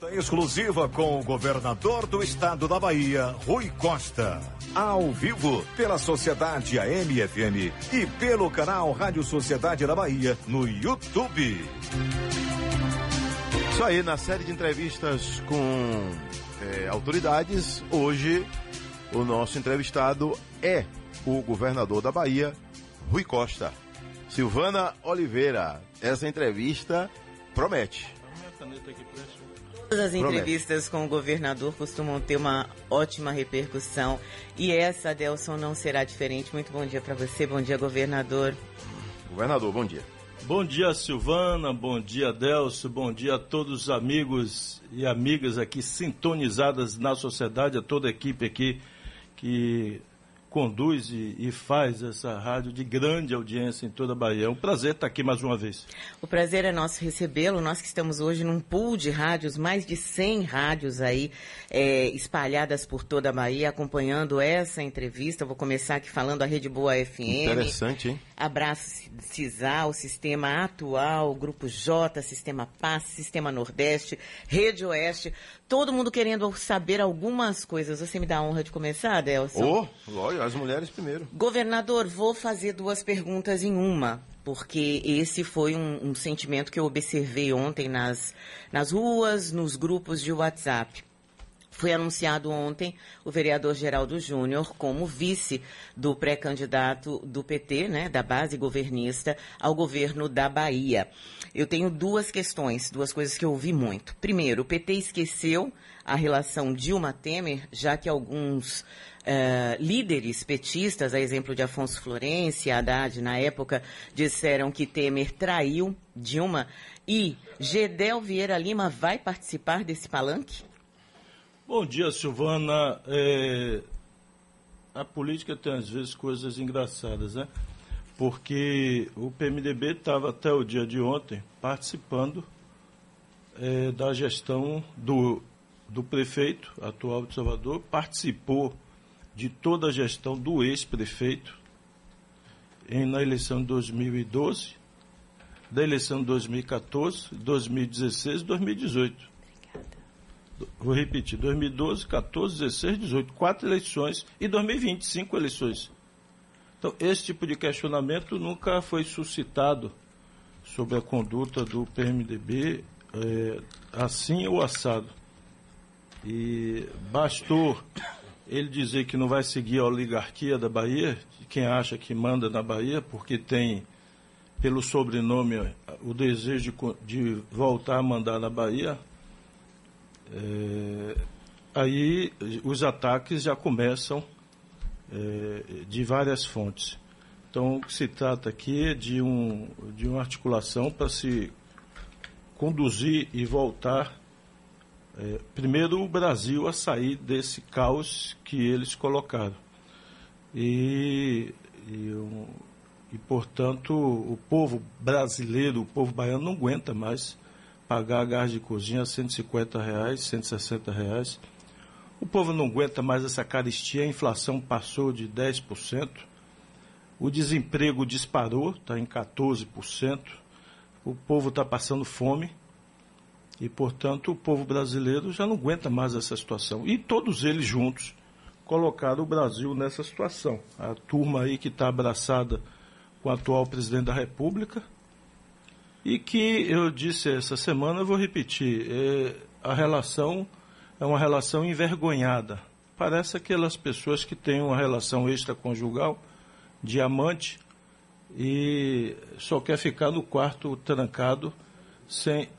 Entrevista exclusiva com o governador do estado da Bahia, Rui Costa. Ao vivo, pela Sociedade AM/FM e pelo canal Rádio Sociedade da Bahia no YouTube. Isso aí, na série de entrevistas com é, autoridades, hoje o nosso entrevistado é o governador da Bahia, Rui Costa. Silvana Oliveira, essa entrevista promete. Todas as entrevistas com o governador costumam ter uma ótima repercussão e essa, Adelson, não será diferente. Muito bom dia para você, bom dia, governador. Governador, bom dia. Bom dia, Silvana, bom dia, Adelso, bom dia a todos os amigos e amigas aqui sintonizadas na sociedade, a toda a equipe aqui que conduz e, e, faz essa rádio de grande audiência em toda a Bahia. É um prazer estar aqui mais uma vez. O prazer é nosso recebê-lo. Nós que estamos hoje num pool de rádios, mais de 100 rádios aí é, espalhadas por toda a Bahia, acompanhando essa entrevista. vou começar aqui falando a Rede Boa FM. Interessante, hein? Abraço CISAL, Sistema Atual, Grupo J, Sistema Paz, Sistema Nordeste, Rede Oeste. Todo mundo querendo saber algumas coisas. Você me dá a honra de começar, Adelson? Oh, lógico as mulheres primeiro. Governador, vou fazer duas perguntas em uma, porque esse foi um, um sentimento que eu observei ontem nas, nas ruas, nos grupos de WhatsApp. Foi anunciado ontem o vereador Geraldo Júnior como vice do pré-candidato do PT, né, da base governista, ao governo da Bahia. Eu tenho duas questões, duas coisas que eu ouvi muito. Primeiro, o PT esqueceu a relação Dilma Temer, já que alguns Uh, líderes petistas, a exemplo de Afonso Florencio, Haddad, na época, disseram que Temer traiu Dilma. E Gedel Vieira Lima vai participar desse palanque? Bom dia, Silvana. É, a política tem às vezes coisas engraçadas, né? Porque o PMDB estava até o dia de ontem participando é, da gestão do, do prefeito atual de Salvador, participou de toda a gestão do ex-prefeito na eleição de 2012, da eleição de 2014, 2016 e 2018 vou repetir, 2012, 14, 16, 18, quatro eleições e 2020, cinco eleições. Então, esse tipo de questionamento nunca foi suscitado sobre a conduta do PMDB é, assim ou assado. E bastou ele dizer que não vai seguir a oligarquia da Bahia, quem acha que manda na Bahia, porque tem pelo sobrenome o desejo de, de voltar a mandar na Bahia, é, aí os ataques já começam é, de várias fontes. Então, o que se trata aqui é de, um, de uma articulação para se conduzir e voltar, é, primeiro, o Brasil a sair desse caos que eles colocaram. E, e, e, portanto, o povo brasileiro, o povo baiano não aguenta mais pagar gás de cozinha a 150 reais, 160 reais. O povo não aguenta mais essa caristia, a inflação passou de 10%, o desemprego disparou, está em 14%, o povo está passando fome e, portanto, o povo brasileiro já não aguenta mais essa situação. E todos eles juntos colocaram o Brasil nessa situação. A turma aí que está abraçada com o atual presidente da República, e que eu disse essa semana, eu vou repetir, é, a relação é uma relação envergonhada. Parece aquelas pessoas que têm uma relação extraconjugal, diamante, e só quer ficar no quarto trancado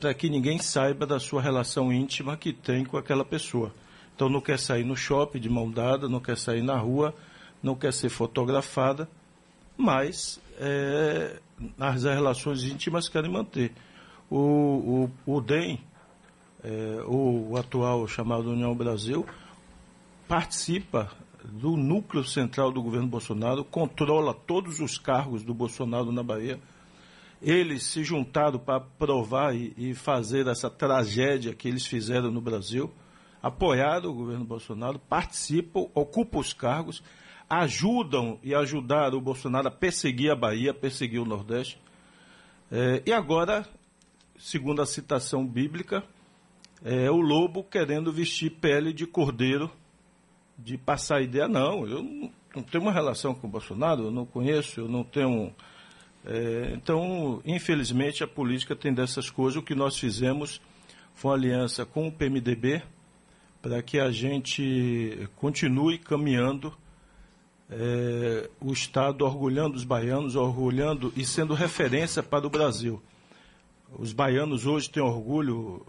para que ninguém saiba da sua relação íntima que tem com aquela pessoa. Então não quer sair no shopping de mão dada, não quer sair na rua, não quer ser fotografada, mas é, as relações íntimas querem manter. O, o, o DEM, é, o atual chamado União Brasil, participa do núcleo central do governo Bolsonaro, controla todos os cargos do Bolsonaro na Bahia. Eles se juntaram para provar e, e fazer essa tragédia que eles fizeram no Brasil, apoiaram o governo Bolsonaro, participam, ocupam os cargos ajudam e ajudaram o Bolsonaro a perseguir a Bahia, perseguir o Nordeste. É, e agora, segundo a citação bíblica, é o lobo querendo vestir pele de cordeiro, de passar ideia. Não, eu não tenho uma relação com o Bolsonaro, eu não conheço, eu não tenho. É, então, infelizmente, a política tem dessas coisas. O que nós fizemos foi uma aliança com o PMDB para que a gente continue caminhando é, o Estado orgulhando os baianos, orgulhando e sendo referência para o Brasil. Os baianos hoje têm orgulho,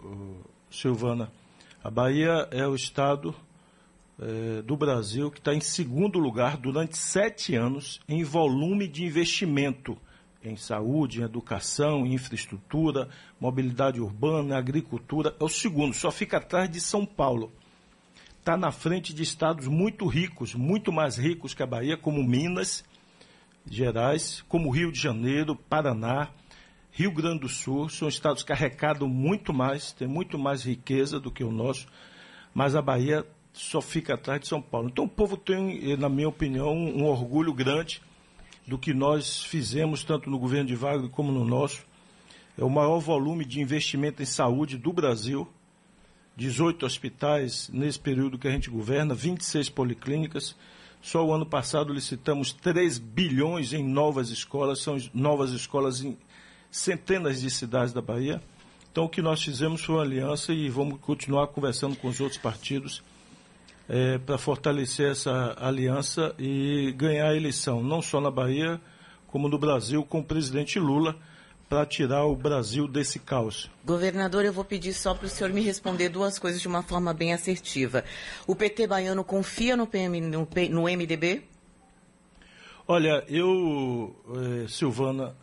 Silvana. A Bahia é o Estado é, do Brasil que está em segundo lugar durante sete anos em volume de investimento em saúde, em educação, em infraestrutura, mobilidade urbana, agricultura. É o segundo, só fica atrás de São Paulo. Está na frente de estados muito ricos, muito mais ricos que a Bahia, como Minas Gerais, como Rio de Janeiro, Paraná, Rio Grande do Sul. São estados que arrecadam muito mais, têm muito mais riqueza do que o nosso, mas a Bahia só fica atrás de São Paulo. Então o povo tem, na minha opinião, um orgulho grande do que nós fizemos, tanto no governo de Wagner como no nosso. É o maior volume de investimento em saúde do Brasil. 18 hospitais nesse período que a gente governa, 26 policlínicas. Só o ano passado licitamos 3 bilhões em novas escolas, são novas escolas em centenas de cidades da Bahia. Então, o que nós fizemos foi uma aliança e vamos continuar conversando com os outros partidos é, para fortalecer essa aliança e ganhar a eleição, não só na Bahia, como no Brasil, com o presidente Lula, para tirar o Brasil desse caos. Governador, eu vou pedir só para o senhor me responder duas coisas de uma forma bem assertiva. O PT baiano confia no, PM, no, no MDB? Olha, eu, eh, Silvana,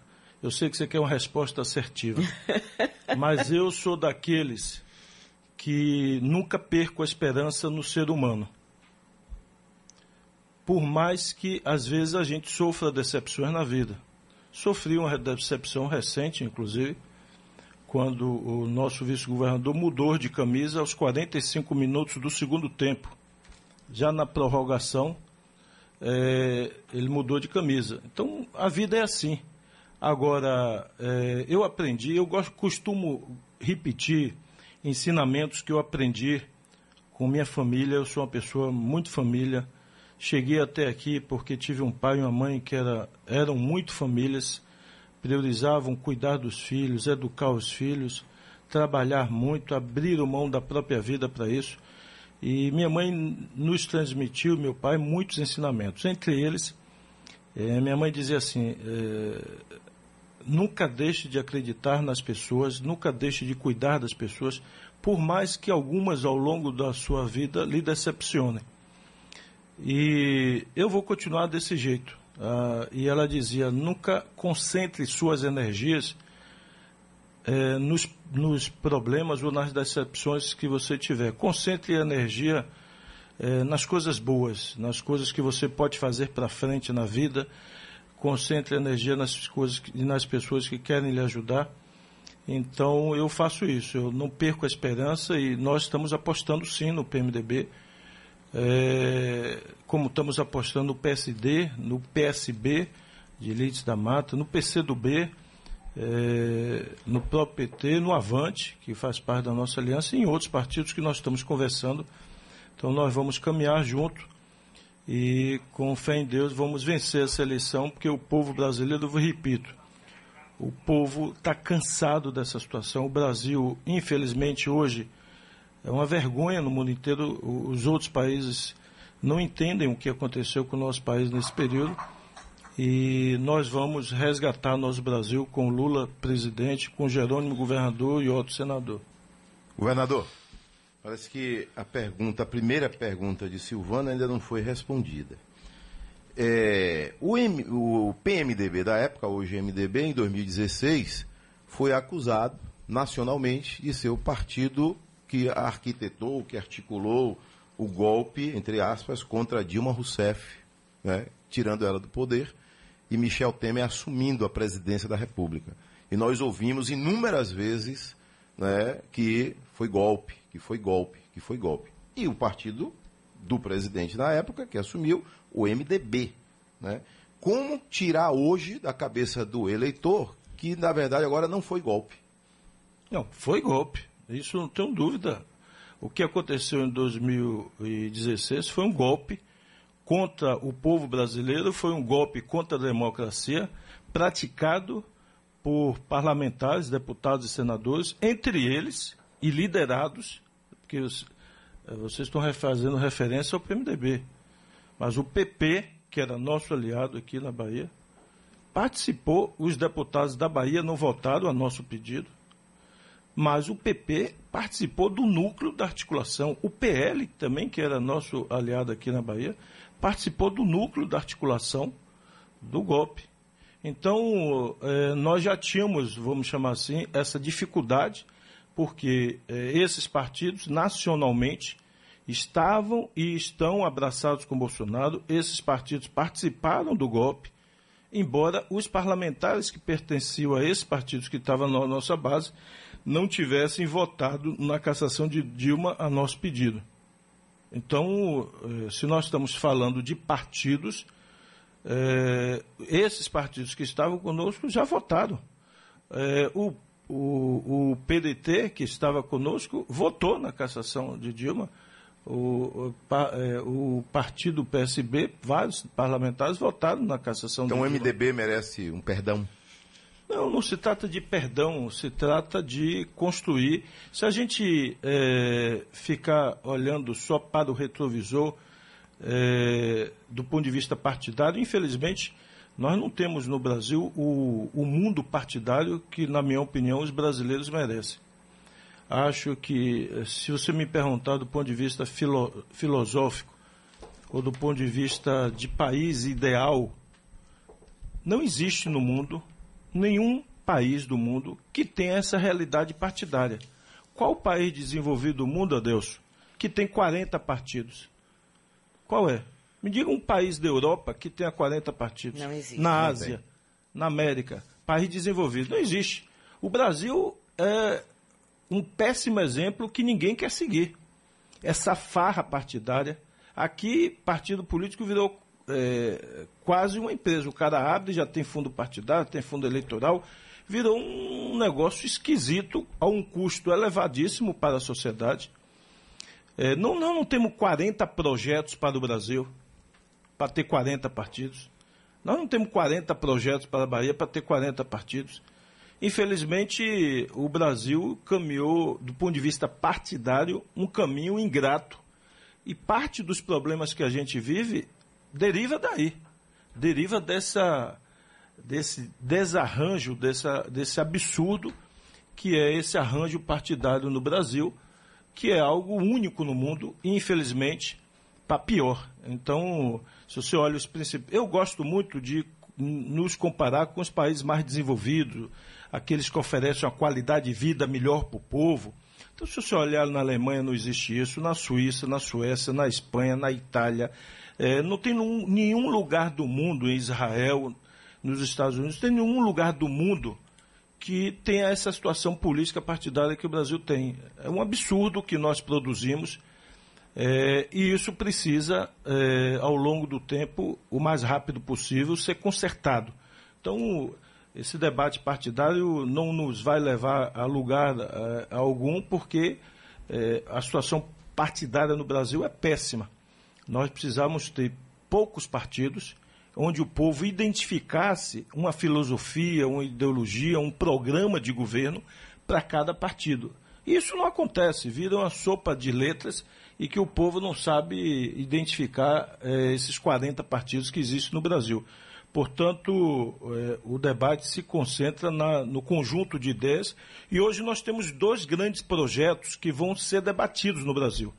eu sei que você quer uma resposta assertiva, mas eu sou daqueles que nunca perco a esperança no ser humano. Por mais que às vezes a gente sofra decepções na vida. Sofri uma decepção recente, inclusive, quando o nosso vice-governador mudou de camisa aos 45 minutos do segundo tempo. Já na prorrogação, é, ele mudou de camisa. Então, a vida é assim. Agora, é, eu aprendi, eu gosto, costumo repetir ensinamentos que eu aprendi com minha família. Eu sou uma pessoa muito família. Cheguei até aqui porque tive um pai e uma mãe que era, eram muito famílias, priorizavam cuidar dos filhos, educar os filhos, trabalhar muito, abriram mão da própria vida para isso. E minha mãe nos transmitiu, meu pai, muitos ensinamentos. Entre eles, é, minha mãe dizia assim: é, nunca deixe de acreditar nas pessoas, nunca deixe de cuidar das pessoas, por mais que algumas ao longo da sua vida lhe decepcionem. E eu vou continuar desse jeito. Uh, e ela dizia: nunca concentre suas energias eh, nos, nos, problemas ou nas decepções que você tiver. Concentre a energia eh, nas coisas boas, nas coisas que você pode fazer para frente na vida concentre energia nas coisas e nas pessoas que querem lhe ajudar. Então eu faço isso, eu não perco a esperança e nós estamos apostando sim no PMDB, é, como estamos apostando no PSD, no PSB de Elites da Mata, no PCdoB, é, no próprio PT, no Avante, que faz parte da nossa aliança, e em outros partidos que nós estamos conversando. Então nós vamos caminhar junto e com fé em Deus vamos vencer essa eleição, porque o povo brasileiro, eu repito, o povo está cansado dessa situação. O Brasil, infelizmente, hoje é uma vergonha no mundo inteiro. Os outros países não entendem o que aconteceu com o nosso país nesse período. E nós vamos resgatar nosso Brasil com Lula presidente, com Jerônimo governador e outro senador. Governador, Parece que a pergunta, a primeira pergunta de Silvana ainda não foi respondida. É, o, M, o PMDB da época, hoje MDB, em 2016, foi acusado nacionalmente de ser o partido que arquitetou, que articulou o golpe, entre aspas, contra Dilma Rousseff, né, tirando ela do poder, e Michel Temer assumindo a presidência da República. E nós ouvimos inúmeras vezes né, que foi golpe, que foi golpe, que foi golpe. E o partido do presidente na época, que assumiu, o MDB. Né? Como tirar hoje da cabeça do eleitor que, na verdade, agora não foi golpe? Não, foi golpe. Isso não tenho dúvida. O que aconteceu em 2016 foi um golpe contra o povo brasileiro, foi um golpe contra a democracia praticado por parlamentares, deputados e senadores, entre eles e liderados, porque os, eh, vocês estão fazendo referência ao PMDB, mas o PP, que era nosso aliado aqui na Bahia, participou, os deputados da Bahia não votaram a nosso pedido, mas o PP participou do núcleo da articulação. O PL, também, que era nosso aliado aqui na Bahia, participou do núcleo da articulação do golpe. Então, eh, nós já tínhamos, vamos chamar assim, essa dificuldade, porque eh, esses partidos, nacionalmente, estavam e estão abraçados com Bolsonaro, esses partidos participaram do golpe, embora os parlamentares que pertenciam a esses partidos que estavam na nossa base não tivessem votado na cassação de Dilma a nosso pedido. Então, eh, se nós estamos falando de partidos, eh, esses partidos que estavam conosco já votaram. Eh, o, o, o PDT, que estava conosco, votou na cassação de Dilma. O, o, o, partido PSB, vários parlamentares votaram na cassação então, de Dilma. Então o MDB merece um perdão? Não, não se trata de perdão, se trata de construir. Se a gente é, ficar olhando só para o retrovisor, é, do ponto de vista partidário, infelizmente, nós não temos no Brasil o, o mundo partidário que, na minha opinião, os brasileiros merecem. Acho que, se você me perguntar do ponto de vista filo, filosófico, ou do ponto de vista de país ideal, não existe no mundo nenhum país do mundo que tenha essa realidade partidária. Qual país desenvolvido do mundo, Adeus, que tem 40 partidos? Qual é? Me diga um país da Europa que tenha 40 partidos. Não existe. Na Ásia, na América, país desenvolvido. Não existe. O Brasil é um péssimo exemplo que ninguém quer seguir. Essa farra partidária. Aqui, partido político virou é, quase uma empresa. O cara abre, já tem fundo partidário, tem fundo eleitoral, virou um negócio esquisito, a um custo elevadíssimo para a sociedade. É, não, não, não temos 40 projetos para o Brasil, para ter 40 partidos. Nós não temos 40 projetos para a Bahia para ter 40 partidos. Infelizmente, o Brasil caminhou, do ponto de vista partidário, um caminho ingrato. E parte dos problemas que a gente vive deriva daí. Deriva dessa, desse desarranjo, dessa, desse absurdo que é esse arranjo partidário no Brasil, que é algo único no mundo e, infelizmente, para pior. Então, se você olha os princípios. Eu gosto muito de nos comparar com os países mais desenvolvidos, aqueles que oferecem uma qualidade de vida melhor para o povo. Então, se você olhar na Alemanha, não existe isso, na Suíça, na Suécia, na Espanha, na Itália, é, não tem num, nenhum lugar do mundo, em Israel, nos Estados Unidos, tem nenhum lugar do mundo que tenha essa situação política partidária que o Brasil tem. É um absurdo que nós produzimos é, e isso precisa, é, ao longo do tempo, o mais rápido possível, ser consertado. Então, esse debate partidário não nos vai levar a lugar é, algum, porque é, a situação partidária no Brasil é péssima nós precisamos ter poucos partidos onde o povo identificasse uma filosofia, uma ideologia, um programa de governo para cada partido. Isso não acontece, vira uma sopa de letras e que o povo não sabe identificar eh, esses 40 partidos que existem no Brasil. Portanto, eh, o debate se concentra na, no conjunto de ideias e hoje nós temos dois grandes projetos que vão ser debatidos no Brasil.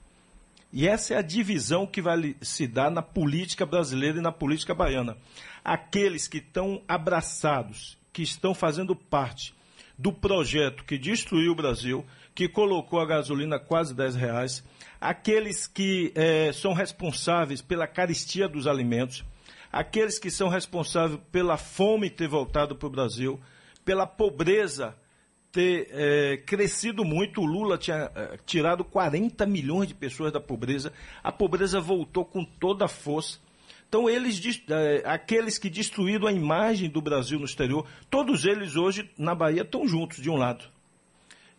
E essa é a divisão que vai se dar na política brasileira e na política baiana. Aqueles que estão abraçados, que estão fazendo parte do projeto que destruiu o Brasil, que colocou a gasolina quase 10 reais, aqueles que é, são responsáveis pela caristia dos alimentos, aqueles que são responsáveis pela fome ter voltado para o Brasil, pela pobreza ter é, crescido muito. O Lula tinha é, tirado 40 milhões de pessoas da pobreza. A pobreza voltou com toda a força. Então, eles, é, aqueles que destruíram a imagem do Brasil no exterior, todos eles hoje na Bahia estão juntos, de um lado.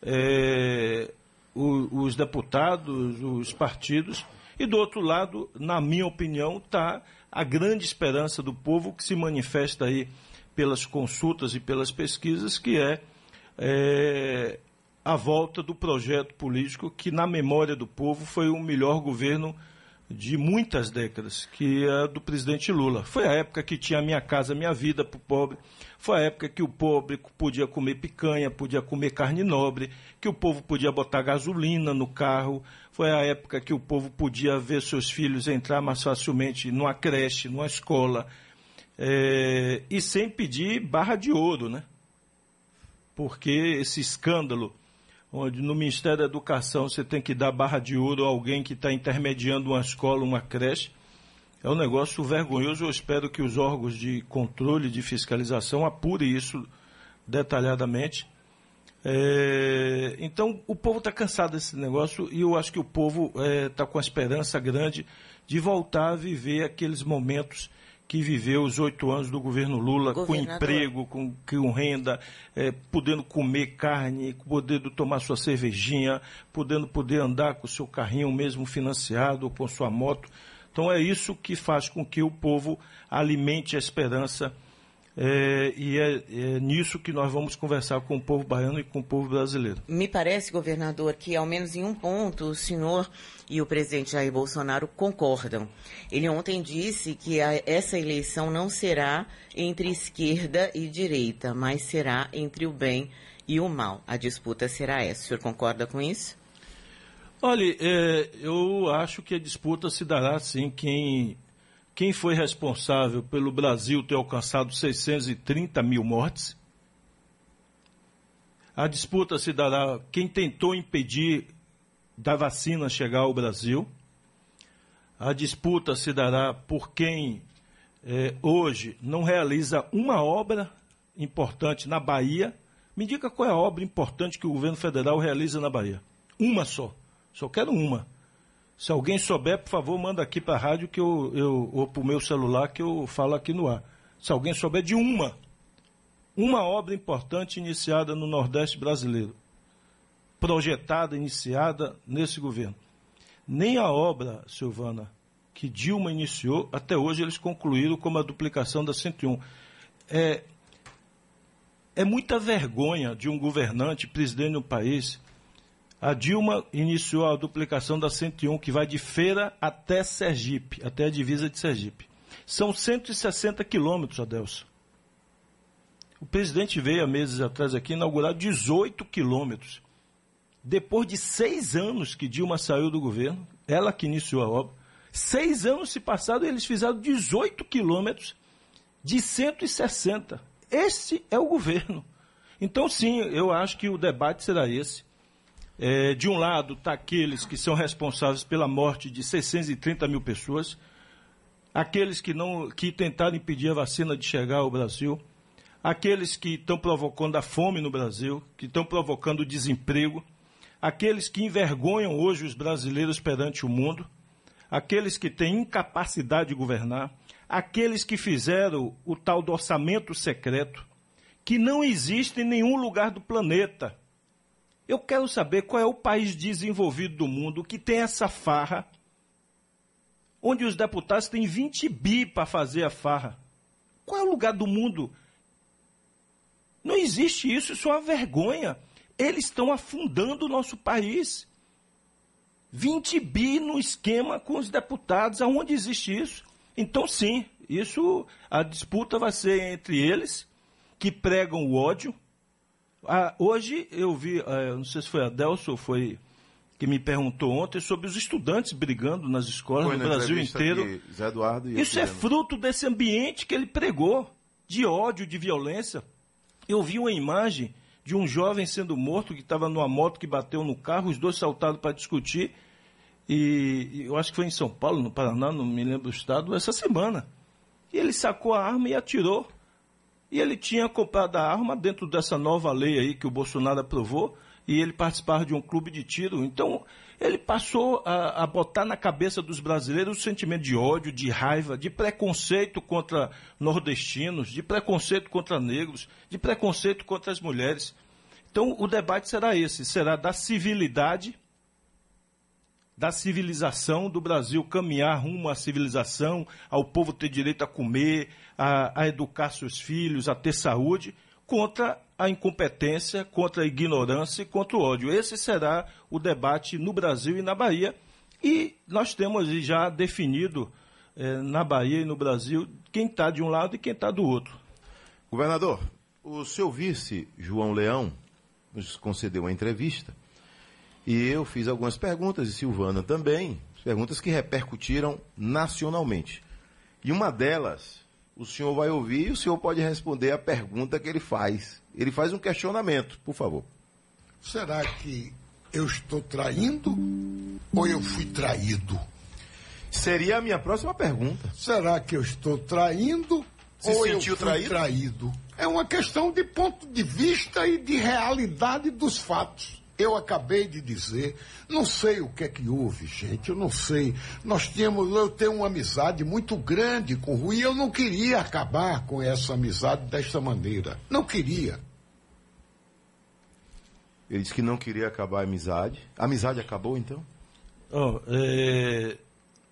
É, o, os deputados, os partidos, e do outro lado, na minha opinião, está a grande esperança do povo que se manifesta aí pelas consultas e pelas pesquisas, que é, é a volta do projeto político que, na memória do povo, foi o melhor governo de muitas décadas, que é do presidente Lula. Foi a época que tinha Minha Casa Minha Vida para o pobre, foi a época que o pobre podia comer picanha, podia comer carne nobre, que o povo podia botar gasolina no carro, foi a época que o povo podia ver seus filhos entrar mais facilmente numa creche, numa escola, é, e sem pedir barra de ouro, né? Porque esse escândalo onde no Ministério da Educação você tem que dar barra de ouro a alguém que está intermediando uma escola, uma creche. É um negócio vergonhoso. Eu espero que os órgãos de controle, de fiscalização apurem isso detalhadamente. É, então, o povo está cansado desse negócio e eu acho que o povo está é, tá com a esperança grande de voltar a viver aqueles momentos que viveu os oito anos do governo Lula com emprego, com, com renda, é, podendo comer carne, podendo tomar sua cervejinha, podendo poder andar com o seu carrinho mesmo financiado ou com sua moto. Então é isso que faz com que o povo alimente a esperança é, e é, é, nisso que nós vamos conversar com o povo baiano e com o povo brasileiro. Me parece, governador, que ao menos em um ponto o senhor e o presidente Jair Bolsonaro concordam. Ele ontem disse que a, essa eleição não será entre esquerda e direita, mas será entre o bem e o mal. A disputa será essa. O senhor concorda com isso? Olha, é, eu acho que a disputa se dará sim quem quem foi responsável pelo Brasil ter alcançado 630 mil mortes? A disputa se dará quem tentou impedir da vacina chegar ao Brasil. A disputa se dará por quem eh, hoje não realiza uma obra importante na Bahia. Me diga qual é a obra importante que o governo federal realiza na Bahia. Uma só. Só quero uma. Se alguém souber, por favor, manda aqui para a rádio que eu, eu, ou para o meu celular que eu falo aqui no ar. Se alguém souber de uma, uma obra importante iniciada no Nordeste brasileiro, projetada, iniciada nesse governo. Nem a obra, Silvana, que Dilma iniciou, até hoje eles concluíram como a duplicação da 101. É, é muita vergonha de um governante, presidente do país, a Dilma iniciou a duplicação da 101, que vai de Feira até Sergipe, até a divisa de Sergipe. São 160 quilômetros, Adelson. O presidente veio há meses atrás aqui inaugurar 18 quilômetros. Depois de seis anos que Dilma saiu do governo, ela que iniciou a obra, seis anos se passaram eles fizeram 18 quilômetros de 160. Esse é o governo. Então, sim, eu acho que o debate será esse. É, de um lado, está aqueles que são responsáveis pela morte de 630 mil pessoas, aqueles que, não, que tentaram impedir a vacina de chegar ao Brasil, aqueles que estão provocando a fome no Brasil, que estão provocando o desemprego, aqueles que envergonham hoje os brasileiros perante o mundo, aqueles que têm incapacidade de governar, aqueles que fizeram o tal do orçamento secreto, que não existe em nenhum lugar do planeta eu quero saber qual é o país desenvolvido do mundo que tem essa farra, onde os deputados têm 20 bi para fazer a farra. Qual é o lugar do mundo? Não existe isso, isso é uma vergonha. Eles estão afundando o nosso país. 20 bi no esquema com os deputados, aonde existe isso? Então, sim, isso, a disputa vai ser entre eles, que pregam o ódio, ah, hoje eu vi, ah, não sei se foi a Delso ou foi que me perguntou ontem sobre os estudantes brigando nas escolas foi no Brasil inteiro. Zé Eduardo e Isso é fruto desse ambiente que ele pregou, de ódio, de violência. Eu vi uma imagem de um jovem sendo morto que estava numa moto que bateu no carro, os dois saltaram para discutir. E eu acho que foi em São Paulo, no Paraná, não me lembro do estado, essa semana. E ele sacou a arma e atirou. E ele tinha comprado a arma dentro dessa nova lei aí que o Bolsonaro aprovou, e ele participava de um clube de tiro. Então, ele passou a, a, botar na cabeça dos brasileiros o sentimento de ódio, de raiva, de preconceito contra nordestinos, de preconceito contra negros, de preconceito contra as mulheres. Então, o debate será esse: será da civilidade da civilização do Brasil, caminhar rumo à civilização, ao povo ter direito a comer, a, a educar seus filhos, a ter saúde, contra a incompetência, contra a ignorância e contra o ódio. Esse será o debate no Brasil e na Bahia. E nós temos já definido eh, na Bahia e no Brasil quem está de um lado e quem está do outro. Governador, o seu vice, João Leão, nos concedeu uma entrevista e eu fiz algumas perguntas, e Silvana também, perguntas que repercutiram nacionalmente. E uma delas, o senhor vai ouvir e o senhor pode responder a pergunta que ele faz. Ele faz um questionamento, por favor. Será que eu estou traindo ou eu fui traído? Seria a minha próxima pergunta. Será que eu estou traindo Se ou sentiu eu fui traído? traído? É uma questão de ponto de vista e de realidade dos fatos. Eu acabei de dizer, não sei o que é que houve, gente, eu não sei. Nós tínhamos, eu tenho uma amizade muito grande com o Rui e eu não queria acabar com essa amizade desta maneira. Não queria. Ele disse que não queria acabar a amizade. A amizade acabou, então? Ó, é...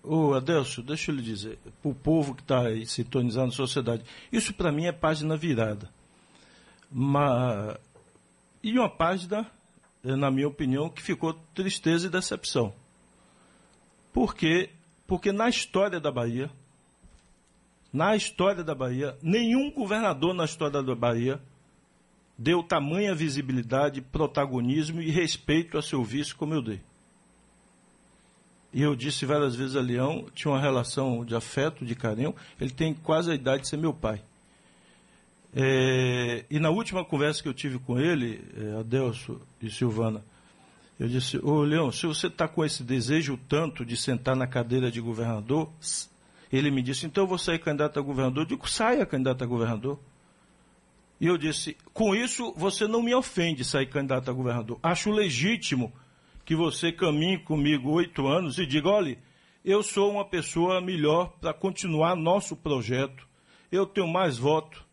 Ô, Adelso, deixa eu lhe dizer, para o povo que está aí sintonizando a sociedade, isso para mim é página virada. Mas... E uma página, na minha opinião, que ficou tristeza e decepção. Por quê? Porque na história da Bahia, na história da Bahia, nenhum governador na história da Bahia deu tamanha visibilidade, protagonismo e respeito a seu vice como eu dei. E eu disse várias vezes a Leão, tinha uma relação de afeto, de carinho, ele tem quase a idade de ser meu pai. É, e na última conversa que eu tive com ele, é, Adelso e Silvana, eu disse, ô Leão, se você está com esse desejo tanto de sentar na cadeira de governador, ele me disse, então eu vou sair candidato a governador. Eu digo, saia candidato a governador. E eu disse, com isso você não me ofende sair candidato a governador. Acho legítimo que você caminhe comigo oito anos e diga, olha, eu sou uma pessoa melhor para continuar nosso projeto. Eu tenho mais voto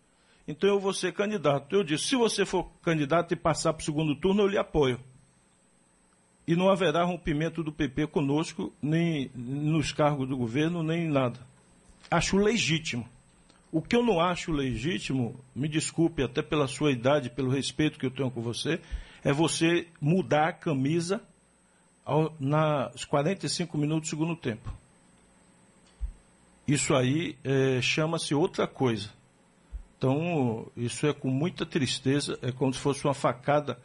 então eu vou ser candidato. Eu disse, se você for candidato e passar para o segundo turno, eu lhe apoio. E não haverá rompimento do PP conosco, nem nos cargos do governo, nem em nada. Acho legítimo. O que eu não acho legítimo, me desculpe até pela sua idade, pelo respeito que eu tenho com você, é você mudar a camisa ao, nas 45 minutos do segundo tempo. Isso aí é, chama-se outra coisa. Então, isso é com muita tristeza, é como se fosse uma facada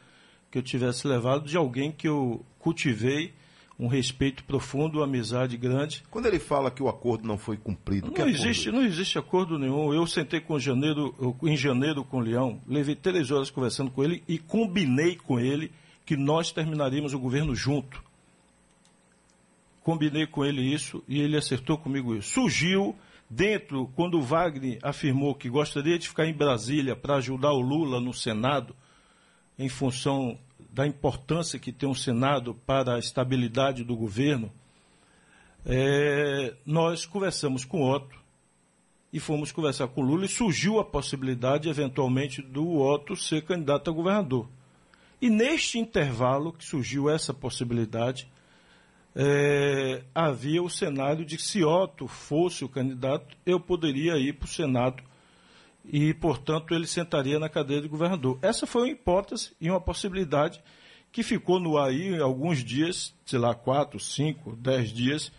que eu tivesse levado de alguém que eu cultivei um respeito profundo, uma amizade grande. Quando ele fala que o acordo não foi cumprido, não existe, não existe acordo nenhum. Eu sentei com janeiro, em janeiro com o Leão, levei três horas conversando com ele e combinei com ele que nós terminaríamos o governo junto. Combinei com ele isso e ele acertou comigo isso. Surgiu dentro, quando o Wagner afirmou que gostaria de ficar em Brasília para ajudar o Lula no Senado, em função da importância que tem o Senado para a estabilidade do governo, é, nós conversamos com Otto e fomos conversar com o Lula e surgiu a possibilidade, eventualmente, do Otto ser candidato a governador. E neste intervalo que surgiu essa possibilidade, é, havia o cenário de que se Otto fosse o candidato, eu poderia ir para o Senado e, portanto, ele sentaria na cadeira de governador. Essa foi uma hipótese e uma possibilidade que ficou no ar aí alguns dias, sei lá, quatro, cinco, dez dias,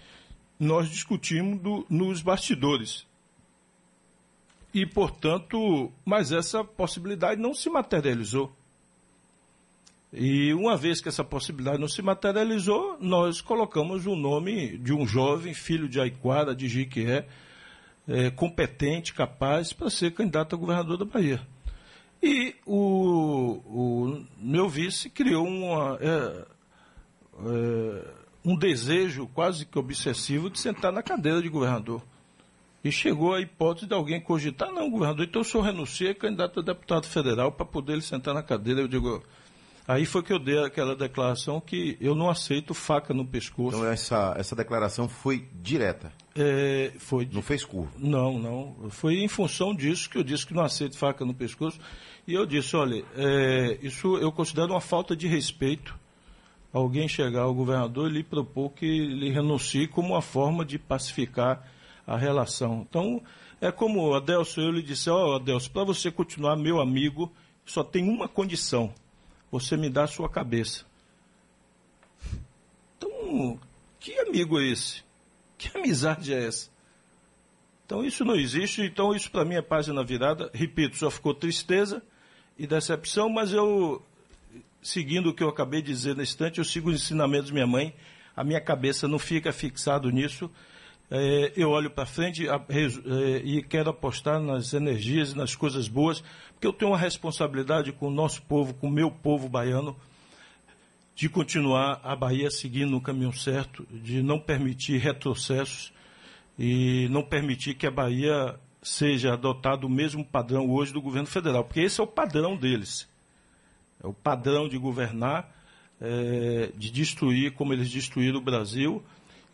nós discutimos do- nos bastidores. E, portanto, mas essa possibilidade não se materializou. E uma vez que essa possibilidade não se materializou, nós colocamos o nome de um jovem, filho de Aiquara, de Jiquié, é, competente, capaz, para ser candidato a governador da Bahia. E o, o meu vice criou uma, é, é, um desejo quase que obsessivo de sentar na cadeira de governador. E chegou a hipótese de alguém cogitar, não, governador, então o senhor renuncia e candidato a deputado federal para poder ele sentar na cadeira. Eu digo, aí foi que eu dei aquela declaração que eu não aceito faca no pescoço. Então essa, essa declaração foi direta, É, foi não fez curva. não, não. Foi em função disso que eu disse que não aceito faca no pescoço. E eu disse, olha, é, isso eu considero uma falta de respeito alguém chegar ao governador e lhe propor que ele renuncie como uma forma de pacificar a relação. Então, é como o Adelso, eu lhe disse, ó oh, Adelso, para você continuar meu amigo, só tem uma condição, você me dá a sua cabeça. Então, que amigo é esse? Que amizade é essa? Então isso não existe, então isso para mim é página virada. Repito, só ficou tristeza e decepção, mas eu, seguindo o que eu acabei de dizer na instante, eu sigo os ensinamentos de minha mãe, a minha cabeça não fica fixado nisso. É, eu olho para frente a, é, e quero apostar nas energias e nas coisas boas, porque eu tenho uma responsabilidade com o nosso povo, com o meu povo baiano, de continuar a Bahia seguindo no caminho certo, de não permitir retrocessos e não permitir que a Bahia seja adotado o mesmo padrão hoje do governo federal, porque esse é o padrão deles. É o padrão de governar, é, de destruir como eles destruíram o Brasil,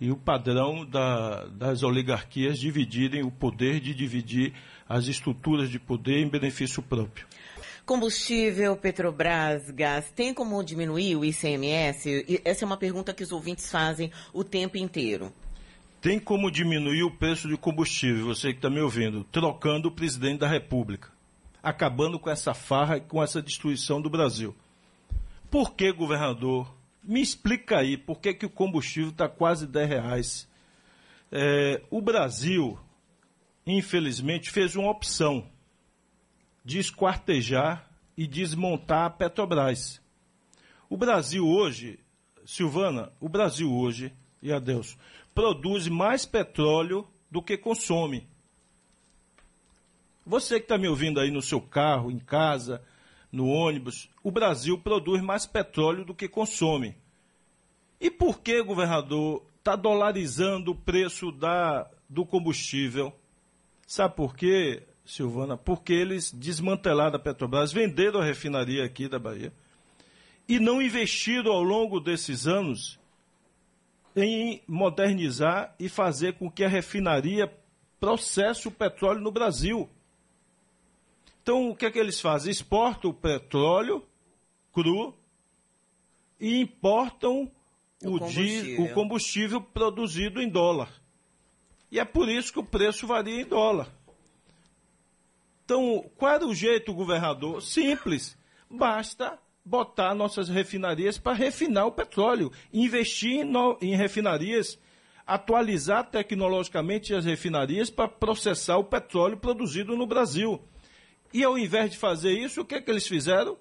e o padrão da, das oligarquias dividirem o poder, de dividir as estruturas de poder em benefício próprio. Combustível, Petrobras, gás, tem como diminuir o ICMS? Essa é uma pergunta que os ouvintes fazem o tempo inteiro. Tem como diminuir o preço de combustível, você que está me ouvindo, trocando o presidente da República, acabando com essa farra e com essa destruição do Brasil. Por que, governador? Me explica aí, por que, que o combustível está quase 10 reais? É, o Brasil, infelizmente, fez uma opção de esquartejar e desmontar a Petrobras. O Brasil hoje, Silvana, o Brasil hoje, e adeus, produz mais petróleo do que consome. Você que está me ouvindo aí no seu carro, em casa, no ônibus, o Brasil produz mais petróleo do que consome. E por que, governador, está dolarizando o preço da, do combustível? Sabe por quê, Silvana? Porque eles desmantelaram a Petrobras, venderam a refinaria aqui da Bahia e não investiram ao longo desses anos em modernizar e fazer com que a refinaria processe o petróleo no Brasil. Então, o que é que eles fazem? Exportam o petróleo cru e importam o, o, combustível. o combustível produzido em dólar. E é por isso que o preço varia em dólar. Então, qual era o jeito, governador? Simples. Basta botar nossas refinarias para refinar o petróleo, investir no, em refinarias, atualizar tecnologicamente as refinarias para processar o petróleo produzido no Brasil. E ao invés de fazer isso, o que é que eles fizeram?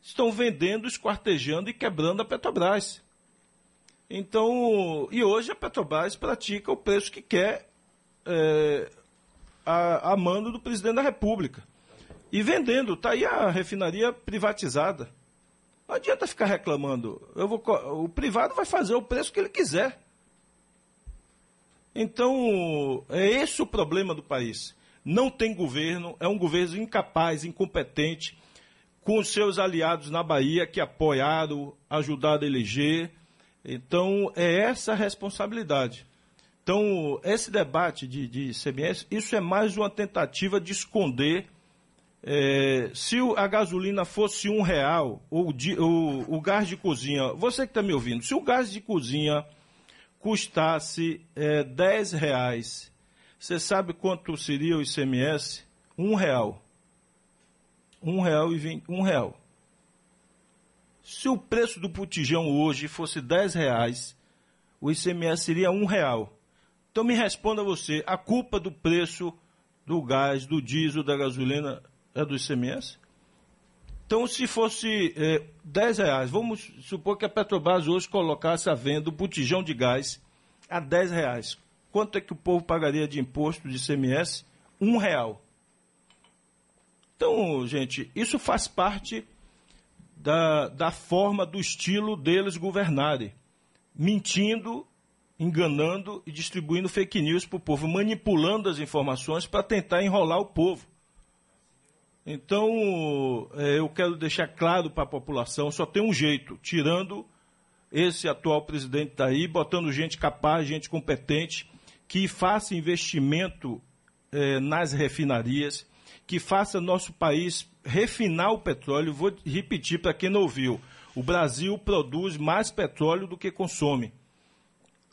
Estão vendendo, esquartejando e quebrando a Petrobras. Então, e hoje a Petrobras pratica o preço que quer é, a, a mando do presidente da República. E vendendo, está aí a refinaria privatizada. Não adianta ficar reclamando. Eu vou, o privado vai fazer o preço que ele quiser. Então, é esse o problema do país. Não tem governo, é um governo incapaz, incompetente, com os seus aliados na Bahia que apoiaram, ajudaram a eleger. Então, é essa a responsabilidade. Então, esse debate de, de CBS, isso é mais uma tentativa de esconder é, se a gasolina fosse um real, ou o, o gás de cozinha, você que está me ouvindo, se o gás de cozinha custasse é, 10 reais, você sabe quanto seria o ICMS? Um real. Um real e vinte, um real. Se o preço do putijão hoje fosse 10 reais, o ICMS seria um real. Então me responda você, a culpa do preço do gás, do diesel, da gasolina é do ICMS? Então, se fosse é, 10 reais, vamos supor que a Petrobras hoje colocasse a venda o botijão de gás a 10 reais. Quanto é que o povo pagaria de imposto de ICMS? Um real. Então, gente, isso faz parte da, da forma, do estilo deles governarem. Mentindo, enganando e distribuindo fake news para o povo, manipulando as informações para tentar enrolar o povo. Então, é, eu quero deixar claro para a população: só tem um jeito, tirando esse atual presidente daí, botando gente capaz, gente competente, que faça investimento é, nas refinarias, que faça nosso país refinar o petróleo. Vou repetir para quem não ouviu: O Brasil produz mais petróleo do que consome.